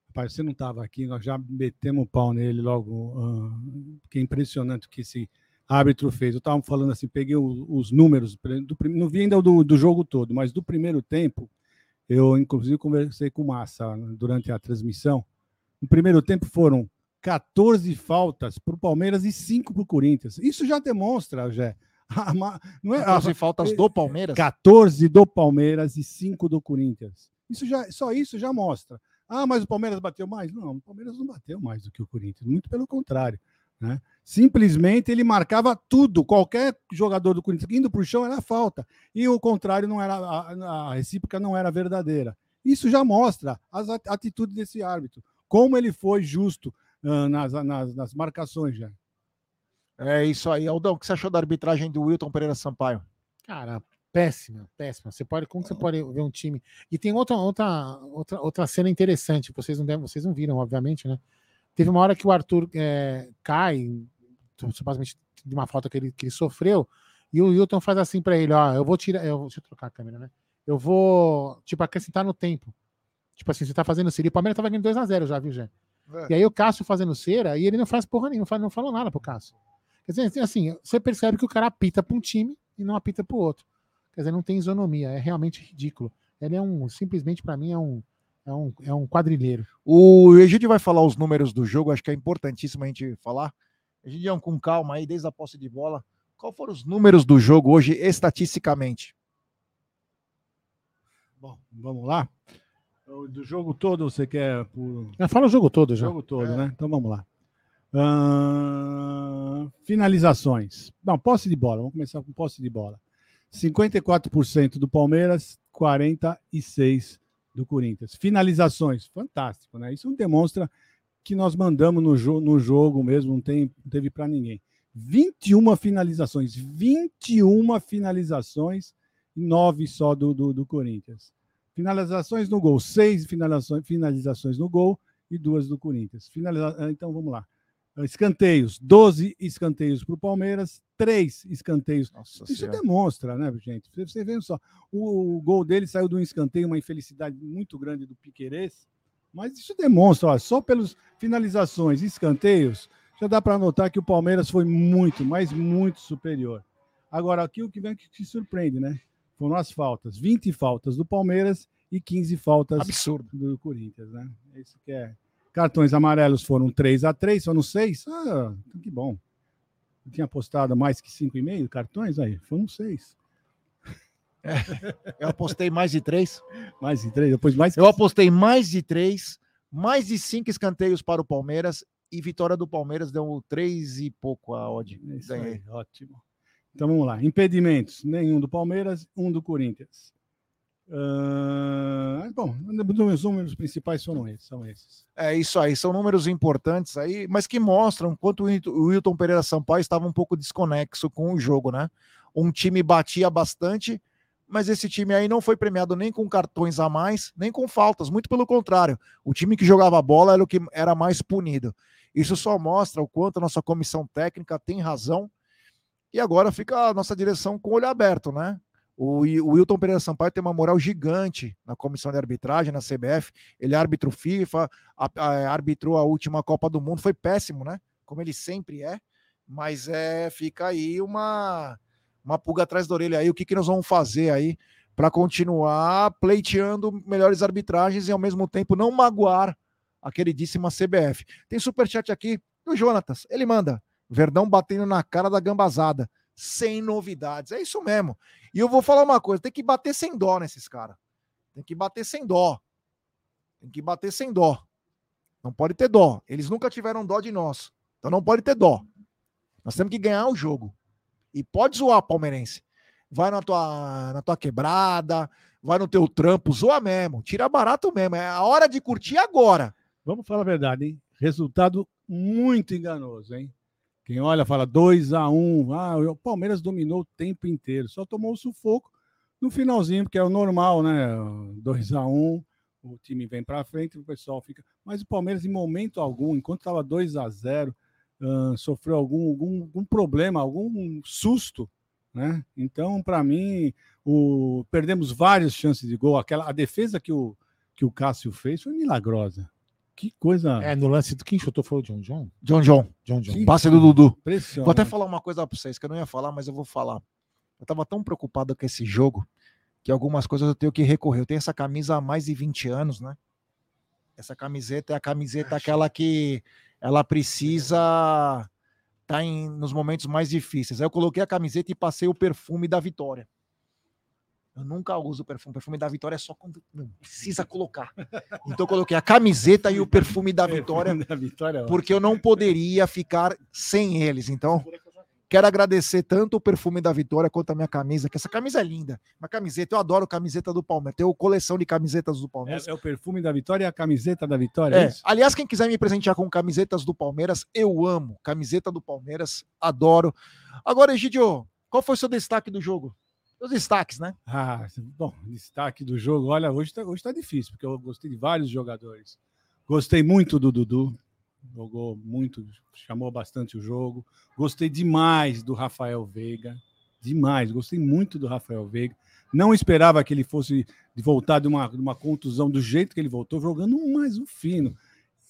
Rapaz, você não estava aqui, nós já metemos o pau nele logo. ah, que é impressionante o que esse árbitro fez. Eu estava falando assim, peguei o- os números, do não vi ainda do, do jogo todo, mas do primeiro tempo, eu inclusive conversei com o Massa durante a transmissão. No primeiro tempo foram 14 faltas para o Palmeiras e 5 para o Corinthians. Isso já demonstra, Jé. Não é, 14 faltas do Palmeiras? 14 do Palmeiras e 5 do Corinthians. Isso já, só isso já mostra. Ah, mas o Palmeiras bateu mais? Não, o Palmeiras não bateu mais do que o Corinthians, muito pelo contrário. Né? Simplesmente ele marcava tudo, qualquer jogador do Corinthians indo para o chão era falta, e o contrário não era, a, a recíproca não era verdadeira. Isso já mostra as at- atitudes desse árbitro, como ele foi justo ah, nas, nas, nas marcações já. É isso aí. Aldão, o que você achou da arbitragem do Wilton Pereira Sampaio? Cara, péssima, péssima. Você pode, como você pode ver um time. E tem outra, outra, outra, outra cena interessante, vocês não, devem, vocês não viram, obviamente, né? Teve uma hora que o Arthur é, cai, supostamente de uma falta que ele, que ele sofreu, e o Wilton faz assim pra ele: ó, eu vou tirar. Eu, deixa eu trocar a câmera, né? Eu vou, tipo, acrescentar no tempo. Tipo assim, você tá fazendo cera. E o Palmeiras tava ganhando 2x0 já, viu, Jé? É. E aí o Cássio fazendo cera, e ele não faz porra nenhuma, não, faz, não falou nada pro Cássio. Quer dizer, assim, você percebe que o cara apita para um time e não apita para o outro. Quer dizer, não tem isonomia, é realmente ridículo. Ele é um, simplesmente para mim, é um, é um, é um quadrilheiro. O Egídio vai falar os números do jogo, acho que é importantíssimo a gente falar. Egidião, com calma aí, desde a posse de bola. Qual foram os números do jogo hoje, estatisticamente? Bom, vamos lá. O Do jogo todo você quer por. Fala o jogo todo já. jogo todo, né? Então vamos lá. Finalizações. Não, posse de bola. Vamos começar com posse de bola. 54% do Palmeiras, 46% do Corinthians. Finalizações, fantástico, né? Isso demonstra que nós mandamos no, jo no jogo mesmo, não, tem, não teve para ninguém. 21 finalizações, 21 finalizações e 9 só do, do, do Corinthians. Finalizações no gol, 6 finalizações, finalizações no gol e duas do Corinthians. Finaliza... Então vamos lá. Escanteios, 12 escanteios para o Palmeiras, 3 escanteios. Isso Senhora. demonstra, né, gente? Você, você vê só, o, o gol dele saiu de um escanteio, uma infelicidade muito grande do Piquerez, mas isso demonstra, ó, só pelas finalizações e escanteios, já dá para notar que o Palmeiras foi muito, mas muito superior. Agora, aqui o que vem que te surpreende, né? Foram as faltas. 20 faltas do Palmeiras e 15 faltas Absurdo. do Corinthians, né? Isso que é. Cartões amarelos foram 3 a 3 foram 6. Ah, que bom. Eu tinha apostado mais que 5,5 cartões aí, foram 6. Eu apostei mais de três. Mais de três, depois mais. Eu apostei mais de três, mais de cinco escanteios para o Palmeiras e vitória do Palmeiras deu três e pouco a odd. Isso Ganhei. aí, ótimo. Então vamos lá. Impedimentos: nenhum do Palmeiras, um do Corinthians. Ah, bom, os números principais foram esses, são esses. É isso aí, são números importantes aí, mas que mostram quanto o Wilton Pereira Sampaio estava um pouco desconexo com o jogo, né? Um time batia bastante, mas esse time aí não foi premiado nem com cartões a mais, nem com faltas, muito pelo contrário. O time que jogava bola era o que era mais punido. Isso só mostra o quanto a nossa comissão técnica tem razão E agora fica a nossa direção com o olho aberto, né? O, o Wilton Pereira Sampaio tem uma moral gigante na comissão de arbitragem, na CBF. Ele é árbitro FIFA, a- a- arbitrou a última Copa do Mundo, foi péssimo, né? Como ele sempre é. Mas é, fica aí uma, uma pulga atrás da orelha aí. O que, que nós vamos fazer aí para continuar pleiteando melhores arbitragens e ao mesmo tempo não magoar a queridíssima CBF. Tem superchat aqui do Jonatas. Ele manda. Verdão batendo na cara da gambazada. Sem novidades. É isso mesmo. E eu vou falar uma coisa: tem que bater sem dó nesses caras. Tem que bater sem dó. Tem que bater sem dó. Não pode ter dó. Eles nunca tiveram dó de nós. Então não pode ter dó. Nós temos que ganhar o jogo. E pode zoar, palmeirense. Vai na tua, na tua quebrada, vai no teu trampo, zoa mesmo. Tira barato mesmo. É a hora de curtir agora. Vamos falar a verdade, hein? Resultado muito enganoso, hein? Quem olha fala 2 a 1 um. Ah, o Palmeiras dominou o tempo inteiro, só tomou o sufoco no finalzinho, porque é o normal, né? 2 a 1 um, o time vem para frente, o pessoal fica. Mas o Palmeiras, em momento algum, enquanto estava 2 a 0 ah, sofreu algum, algum, algum problema, algum susto, né? Então, para mim, o... perdemos várias chances de gol. Aquela, a defesa que o, que o Cássio fez foi milagrosa. Que coisa. É, no lance do quem chutou foi o John John? John John. John John. Passe do Dudu. Impressionante. Vou até falar uma coisa pra vocês que eu não ia falar, mas eu vou falar. Eu tava tão preocupado com esse jogo que algumas coisas eu tenho que recorrer. Eu tenho essa camisa há mais de 20 anos, né? Essa camiseta é a camiseta aquela que ela precisa estar em, nos momentos mais difíceis. Aí eu coloquei a camiseta e passei o perfume da vitória. Eu nunca uso perfume. O perfume da vitória é só quando não precisa colocar. Então eu coloquei a camiseta e o perfume da vitória, da vitória, ó. porque eu não poderia ficar sem eles. Então, quero agradecer tanto o perfume da vitória quanto a minha camisa, que essa camisa é linda. Uma camiseta, eu adoro camiseta do Palmeiras. Tenho coleção de camisetas do Palmeiras. É, é o perfume da vitória e a camiseta da vitória, É. é? Aliás, quem quiser me presentear com camisetas do Palmeiras, eu amo. Camiseta do Palmeiras, adoro. Agora, Egidio, qual foi o seu destaque do jogo? Os destaques, né? Ah, bom, destaque do jogo. Olha, hoje tá, hoje tá difícil, porque eu gostei de vários jogadores. Gostei muito do Dudu, jogou muito, chamou bastante o jogo. Gostei demais do Rafael Veiga, demais. Gostei muito do Rafael Veiga. Não esperava que ele fosse voltar de uma, de uma contusão do jeito que ele voltou, jogando mais um fino.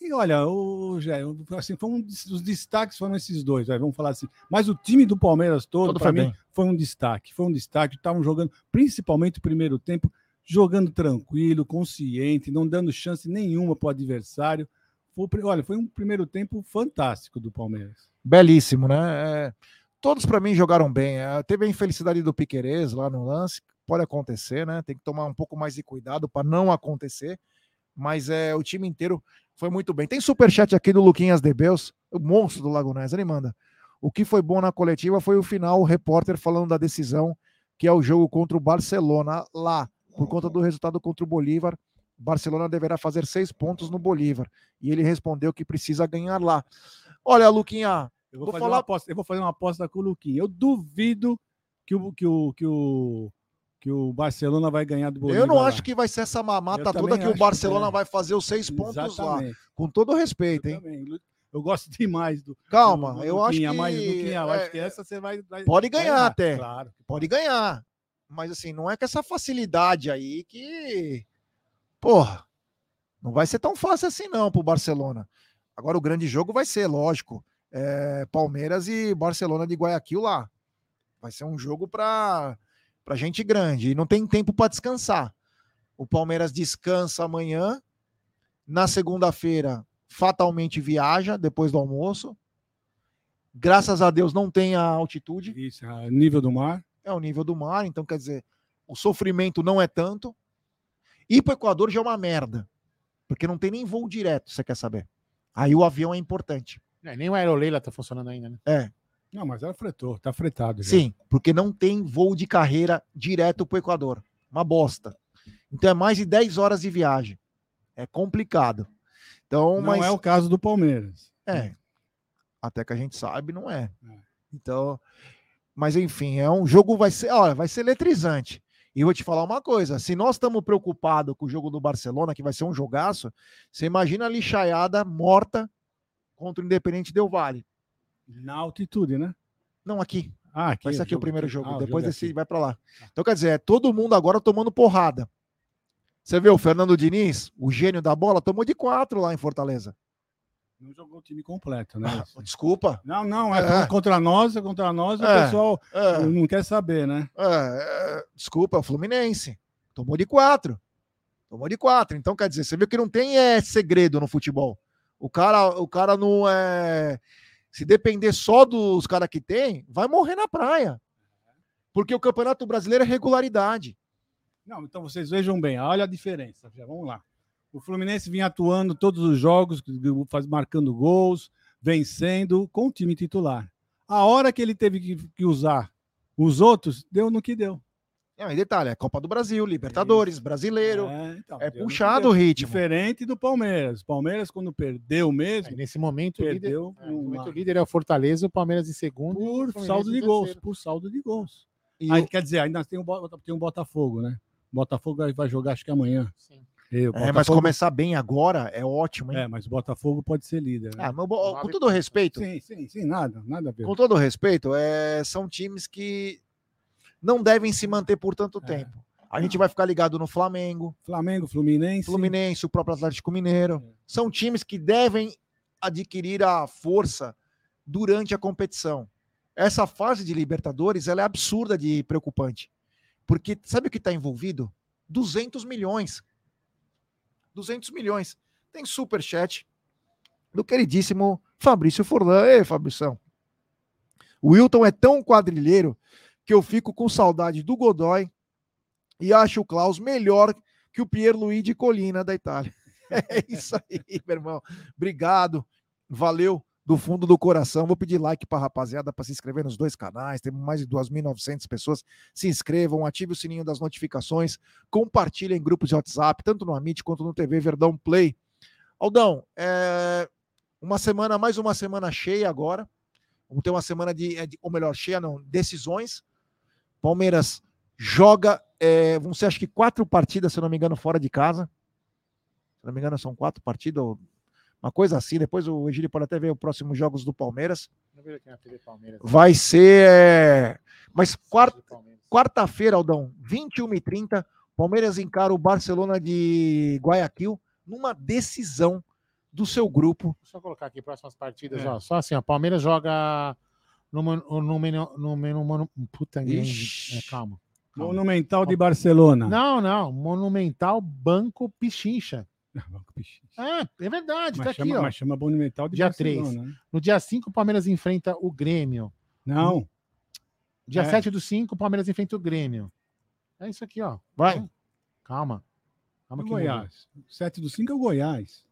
E olha, o, Jé, assim, foi um, os destaques foram esses dois, vai, vamos falar assim. Mas o time do Palmeiras todo, Todo para foi mim, bem. foi um destaque. Foi um destaque. Estavam jogando, principalmente o primeiro tempo, jogando tranquilo, consciente, não dando chance nenhuma para o adversário. Foi, olha, foi um primeiro tempo fantástico do Palmeiras. Belíssimo, né? É, todos para mim jogaram bem. É, teve a infelicidade do Piquerez lá no lance, pode acontecer, né? Tem que tomar um pouco mais de cuidado para não acontecer. Mas é, o time inteiro foi muito bem. Tem superchat aqui do Luquinhas Debeus, o monstro do Lagunés, ele manda. O que foi bom na coletiva foi o final, o repórter falando da decisão, que é o jogo contra o Barcelona lá, por conta do resultado contra o Bolívar. Barcelona deverá fazer seis pontos no Bolívar. E ele respondeu que precisa ganhar lá. Olha, Luquinha, Eu vou, vou fazer falar uma aposta, eu vou fazer uma aposta com o Luquinha. Eu duvido que o, que o, que o, que o Barcelona vai ganhar do Bolívar. Eu não acho que vai ser essa mamata Eu toda que o que Barcelona é. vai fazer os seis pontos lá. Com todo respeito, hein? Também. Eu gosto demais do. Calma, do- do eu acho que- Mas, eu é, acho que essa você vai. vai- Pode ganhar até. Claro. Pode ganhar. Mas assim, não é com essa facilidade aí que. Porra, não vai ser tão fácil assim não pro Barcelona. Agora o grande jogo vai ser, lógico. é, Palmeiras e Barcelona de Guayaquil lá. Vai ser um jogo para para gente grande e não tem tempo para descansar. O Palmeiras descansa amanhã. Na segunda-feira, fatalmente viaja depois do almoço. Graças a Deus não tem a altitude. Isso, a nível do mar. É o nível do mar, então quer dizer, o sofrimento não é tanto. Ir para o Equador já é uma merda, porque não tem nem voo direto, você quer saber. Aí o avião é importante. É, nem o Aeroleila tá funcionando ainda, né? É. Não, mas ela fretou, tá fretado. já. Sim, porque não tem voo de carreira direto para o Equador. Uma bosta. Então é mais de 10 horas de viagem. É complicado. Então, Não mas é o caso do Palmeiras. É. Até que a gente sabe, não é. Então, mas enfim, é um jogo vai ser, olha, vai ser eletrizante. E vou te falar uma coisa, se nós estamos preocupados com o jogo do Barcelona, que vai ser um jogaço, você imagina a lixaiada morta contra o Independente Del Vale. Na altitude, né? Não aqui, Ah, aqui, Vai ser o aqui o jogo primeiro jogo. Ah, o Depois jogo esse aqui. vai pra lá. Então, quer dizer, é todo mundo agora tomando porrada. Você vê o Fernando Diniz, o gênio da bola, tomou de quatro lá em Fortaleza. Não jogou o time completo, né? Desculpa. Não, não, é, É. contra nós, é contra nós, o É, pessoal é. não quer saber, né? É, é, desculpa, é o Fluminense. Tomou de quatro. Tomou de quatro. Então, quer dizer, você viu que não tem é, segredo no futebol. O cara, o cara não é. Se depender só dos caras que tem, vai morrer na praia. Porque o Campeonato Brasileiro é regularidade. Não, então vocês vejam bem, olha a diferença. Já, vamos lá. O Fluminense vinha atuando todos os jogos, faz- marcando gols, vencendo com o time titular. A hora que ele teve que, que usar os outros, deu no que deu. É, e detalhe, é Copa do Brasil, Libertadores, Brasileiro. É, então, É puxado o ritmo. Diferente do Palmeiras. Palmeiras, quando perdeu mesmo. Nesse momento, o líder, perdeu é, no momento, o líder é o Fortaleza, o Palmeiras em segundo. o por saldo de gols. Por saldo de gols. E Aí, o- Quer dizer, ainda tem um, tem um Botafogo, né? Botafogo vai- jogar, acho que amanhã. O É, mas Botafogo- começar bem agora é ótimo, hein? É, mas o Botafogo pode ser líder. Né? Ah, mas com todo respeito. Sim, sim, sim, nada, nada a ver. Com todo respeito, é, são times que não devem se manter por tanto tempo. A gente vai ficar ligado no Flamengo. Flamengo, Fluminense. Fluminense, o próprio Atlético Mineiro. São times que devem adquirir a força durante a competição. Essa fase de Libertadores ela é absurda de preocupante. Porque sabe o que está envolvido? 200 milhões. 200 milhões. Tem superchat do queridíssimo Fabrício Forlan. Ei, Fabrição. O Wilton é tão quadrilheiro que eu fico com saudade do Godoy e acho o Klaus melhor que o Pierluigi Colina da Itália. É isso aí, meu irmão. Obrigado. Valeu do fundo do coração. Vou pedir like para rapaziada para se inscrever nos dois canais. Temos mais de 2.900 pessoas. Se inscrevam, ative o sininho das notificações, compartilhem em grupos de WhatsApp, tanto no Amit quanto no TV Verdão Play. Aldão, é uma semana, mais uma semana cheia agora. Vamos ter uma semana de, é de- ou melhor, cheia não, decisões. Palmeiras joga, é, vão ser acho que quatro partidas, se eu não me engano, fora de casa. Se não me engano, são quatro partidas, uma coisa assim. Depois o Egílio pode até ver os próximos jogos do Palmeiras. Vai ser. é, Mas quarta- quarta-feira, Aldão, 21h30, Palmeiras encara o Barcelona de Guayaquil numa decisão do seu grupo. Deixa eu colocar aqui próximas partidas. É. Ó, só assim, ó, Palmeiras joga puta, é, calma. Monumental de Barcelona. Não, não, Monumental Banco Pichincha. É, é verdade, Mas tá chama, aqui, ó. mas chama Monumental de Dia Barcelona. 3. né? No dia 5, o Palmeiras enfrenta o Grêmio. Não. Dia É. 7 do 5, o Palmeiras enfrenta o Grêmio. É isso aqui, ó. Vai. Calma. Calma O que. Goiás. 7 do 5 é o Goiás.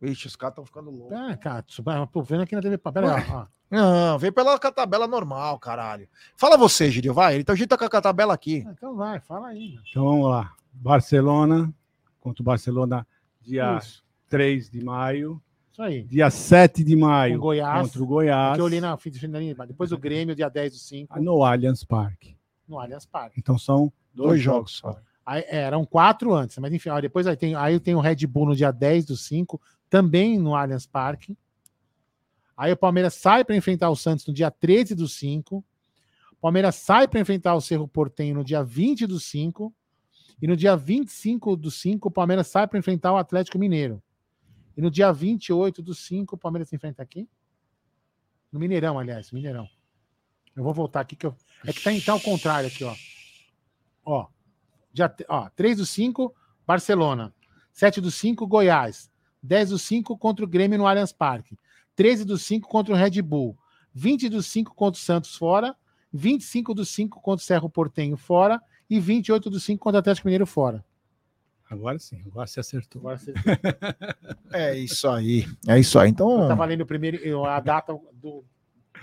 Vixe, os caras estão ficando loucos. É, cara, isso vai- tô vendo aqui na TV. Pera aí, ó. Não, vem pela tabela normal, caralho. Fala você, Gidio, vai. Ele tá a gente tá com a tabela aqui. Então vai, fala aí. meu. Então vamos lá. Barcelona contra o Barcelona dia Isso. 3 de maio. Isso aí. Dia 7 de maio Goiás. contra o Goiás. Que eu li na fita Depois o Grêmio, dia 10 do 5, no Allianz Parque. no Allianz Parque. Então são dois, Dois jogos. jogos só. Aí, é, eram quatro antes, mas enfim, ó, depois aí tem, aí tem o Red Bull no dia 10 do 5, também no Allianz Parque. Aí o Palmeiras sai para enfrentar o Santos no dia 13 do 5. O Palmeiras sai para enfrentar o Cerro Portenho no dia 20 do 5. E no dia 25 do 5, o Palmeiras sai para enfrentar o Atlético Mineiro. E no dia 28 do 5, o Palmeiras se enfrenta aqui? No Mineirão, aliás, Mineirão. Eu vou voltar aqui que eu. É que tá, tá ao contrário aqui, ó. Ó. Dia, ó 3 do 5, Barcelona. 7 do 5, Goiás. 10 do 5 contra o Grêmio no Allianz Parque. 13 do 5 contra o Red Bull. 20 do 5 contra o Santos fora. 25 do 5 contra o Cerro Portenho fora. E 28 do 5 contra o Atlético Mineiro fora. Agora sim, agora você acertou. Agora você... É isso aí. É isso aí. Então. Tá valendo o primeiro, a data do.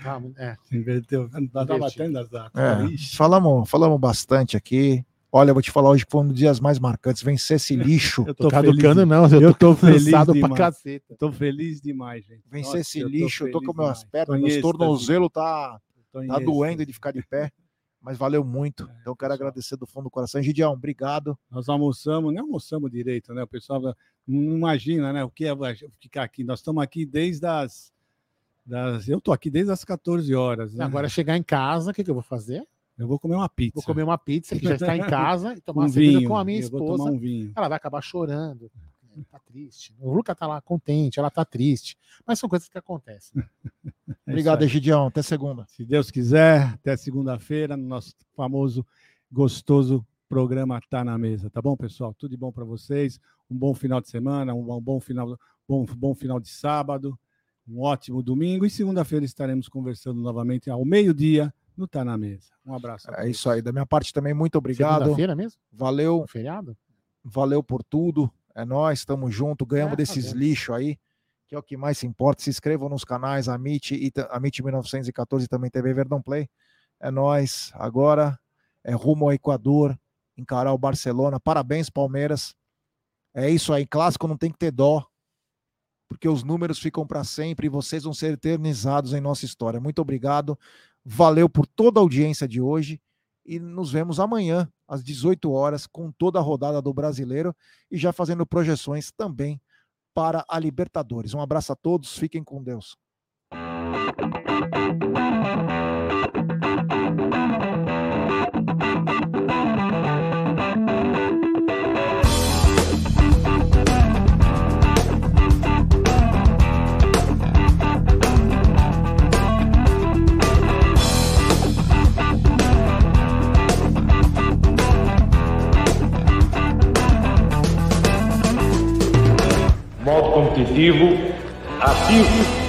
Ah, é. Inverteu. Tá Inverti. batendo as datas. É, falamos, falamos bastante aqui. Olha, eu vou te falar hoje que foi um dos dias mais marcantes. Vencer esse lixo. Eu tô caducando, não. Eu, tô, feliz demais. Eu tô feliz demais, gente. Vencer Nossa, esse eu tô lixo, eu tô com minhas demais. pernas, Tô meus tornozelos tá, Tô tá doendo de ficar de pé. Mas valeu muito. Então eu quero agradecer do fundo do coração. Gidião, obrigado. Nós almoçamos, nem almoçamos direito, né? O pessoal não imagina, né? O que é ficar aqui. Nós estamos aqui desde as Das- Eu tô aqui desde as 14 horas. né? Agora chegar em casa, o que, que eu vou fazer? Eu vou comer uma pizza. Vou comer uma pizza que já está em casa e tomar Um uma vinho. com a minha esposa. um. Ela vai acabar chorando. Tá triste. O Luca tá lá contente, ela tá triste. Mas são coisas que acontecem. É Obrigado. Egidião. Até segunda. Se Deus quiser, até segunda-feira, no nosso famoso, gostoso programa Tá na Mesa. Tá bom, pessoal? Tudo de bom para vocês. Um bom final de semana, um bom final, bom, bom final de sábado, um ótimo domingo. E segunda-feira estaremos conversando novamente ao meio-dia no Tá na Mesa. Um abraço. É isso aí. Da minha parte também, muito obrigado. Segunda-feira mesmo? Valeu. feriado? Valeu por tudo. É nós, estamos junto, ganhamos a desses Deus. lixos aí, que é o que mais se importa. Se inscrevam nos canais Amit e Amit 1914 e também TV Verdão Play. É nós. Agora é rumo ao Equador, encarar o Barcelona. Parabéns, Palmeiras. É isso aí. Clássico não tem que ter dó, porque os números ficam para sempre e vocês vão ser eternizados em nossa história. Muito obrigado. Valeu por toda a audiência de hoje e nos vemos amanhã às 18 horas com toda a rodada do Brasileiro e já fazendo projeções também para a Libertadores. Um abraço a todos, fiquem com Deus. Competitivo, ativo.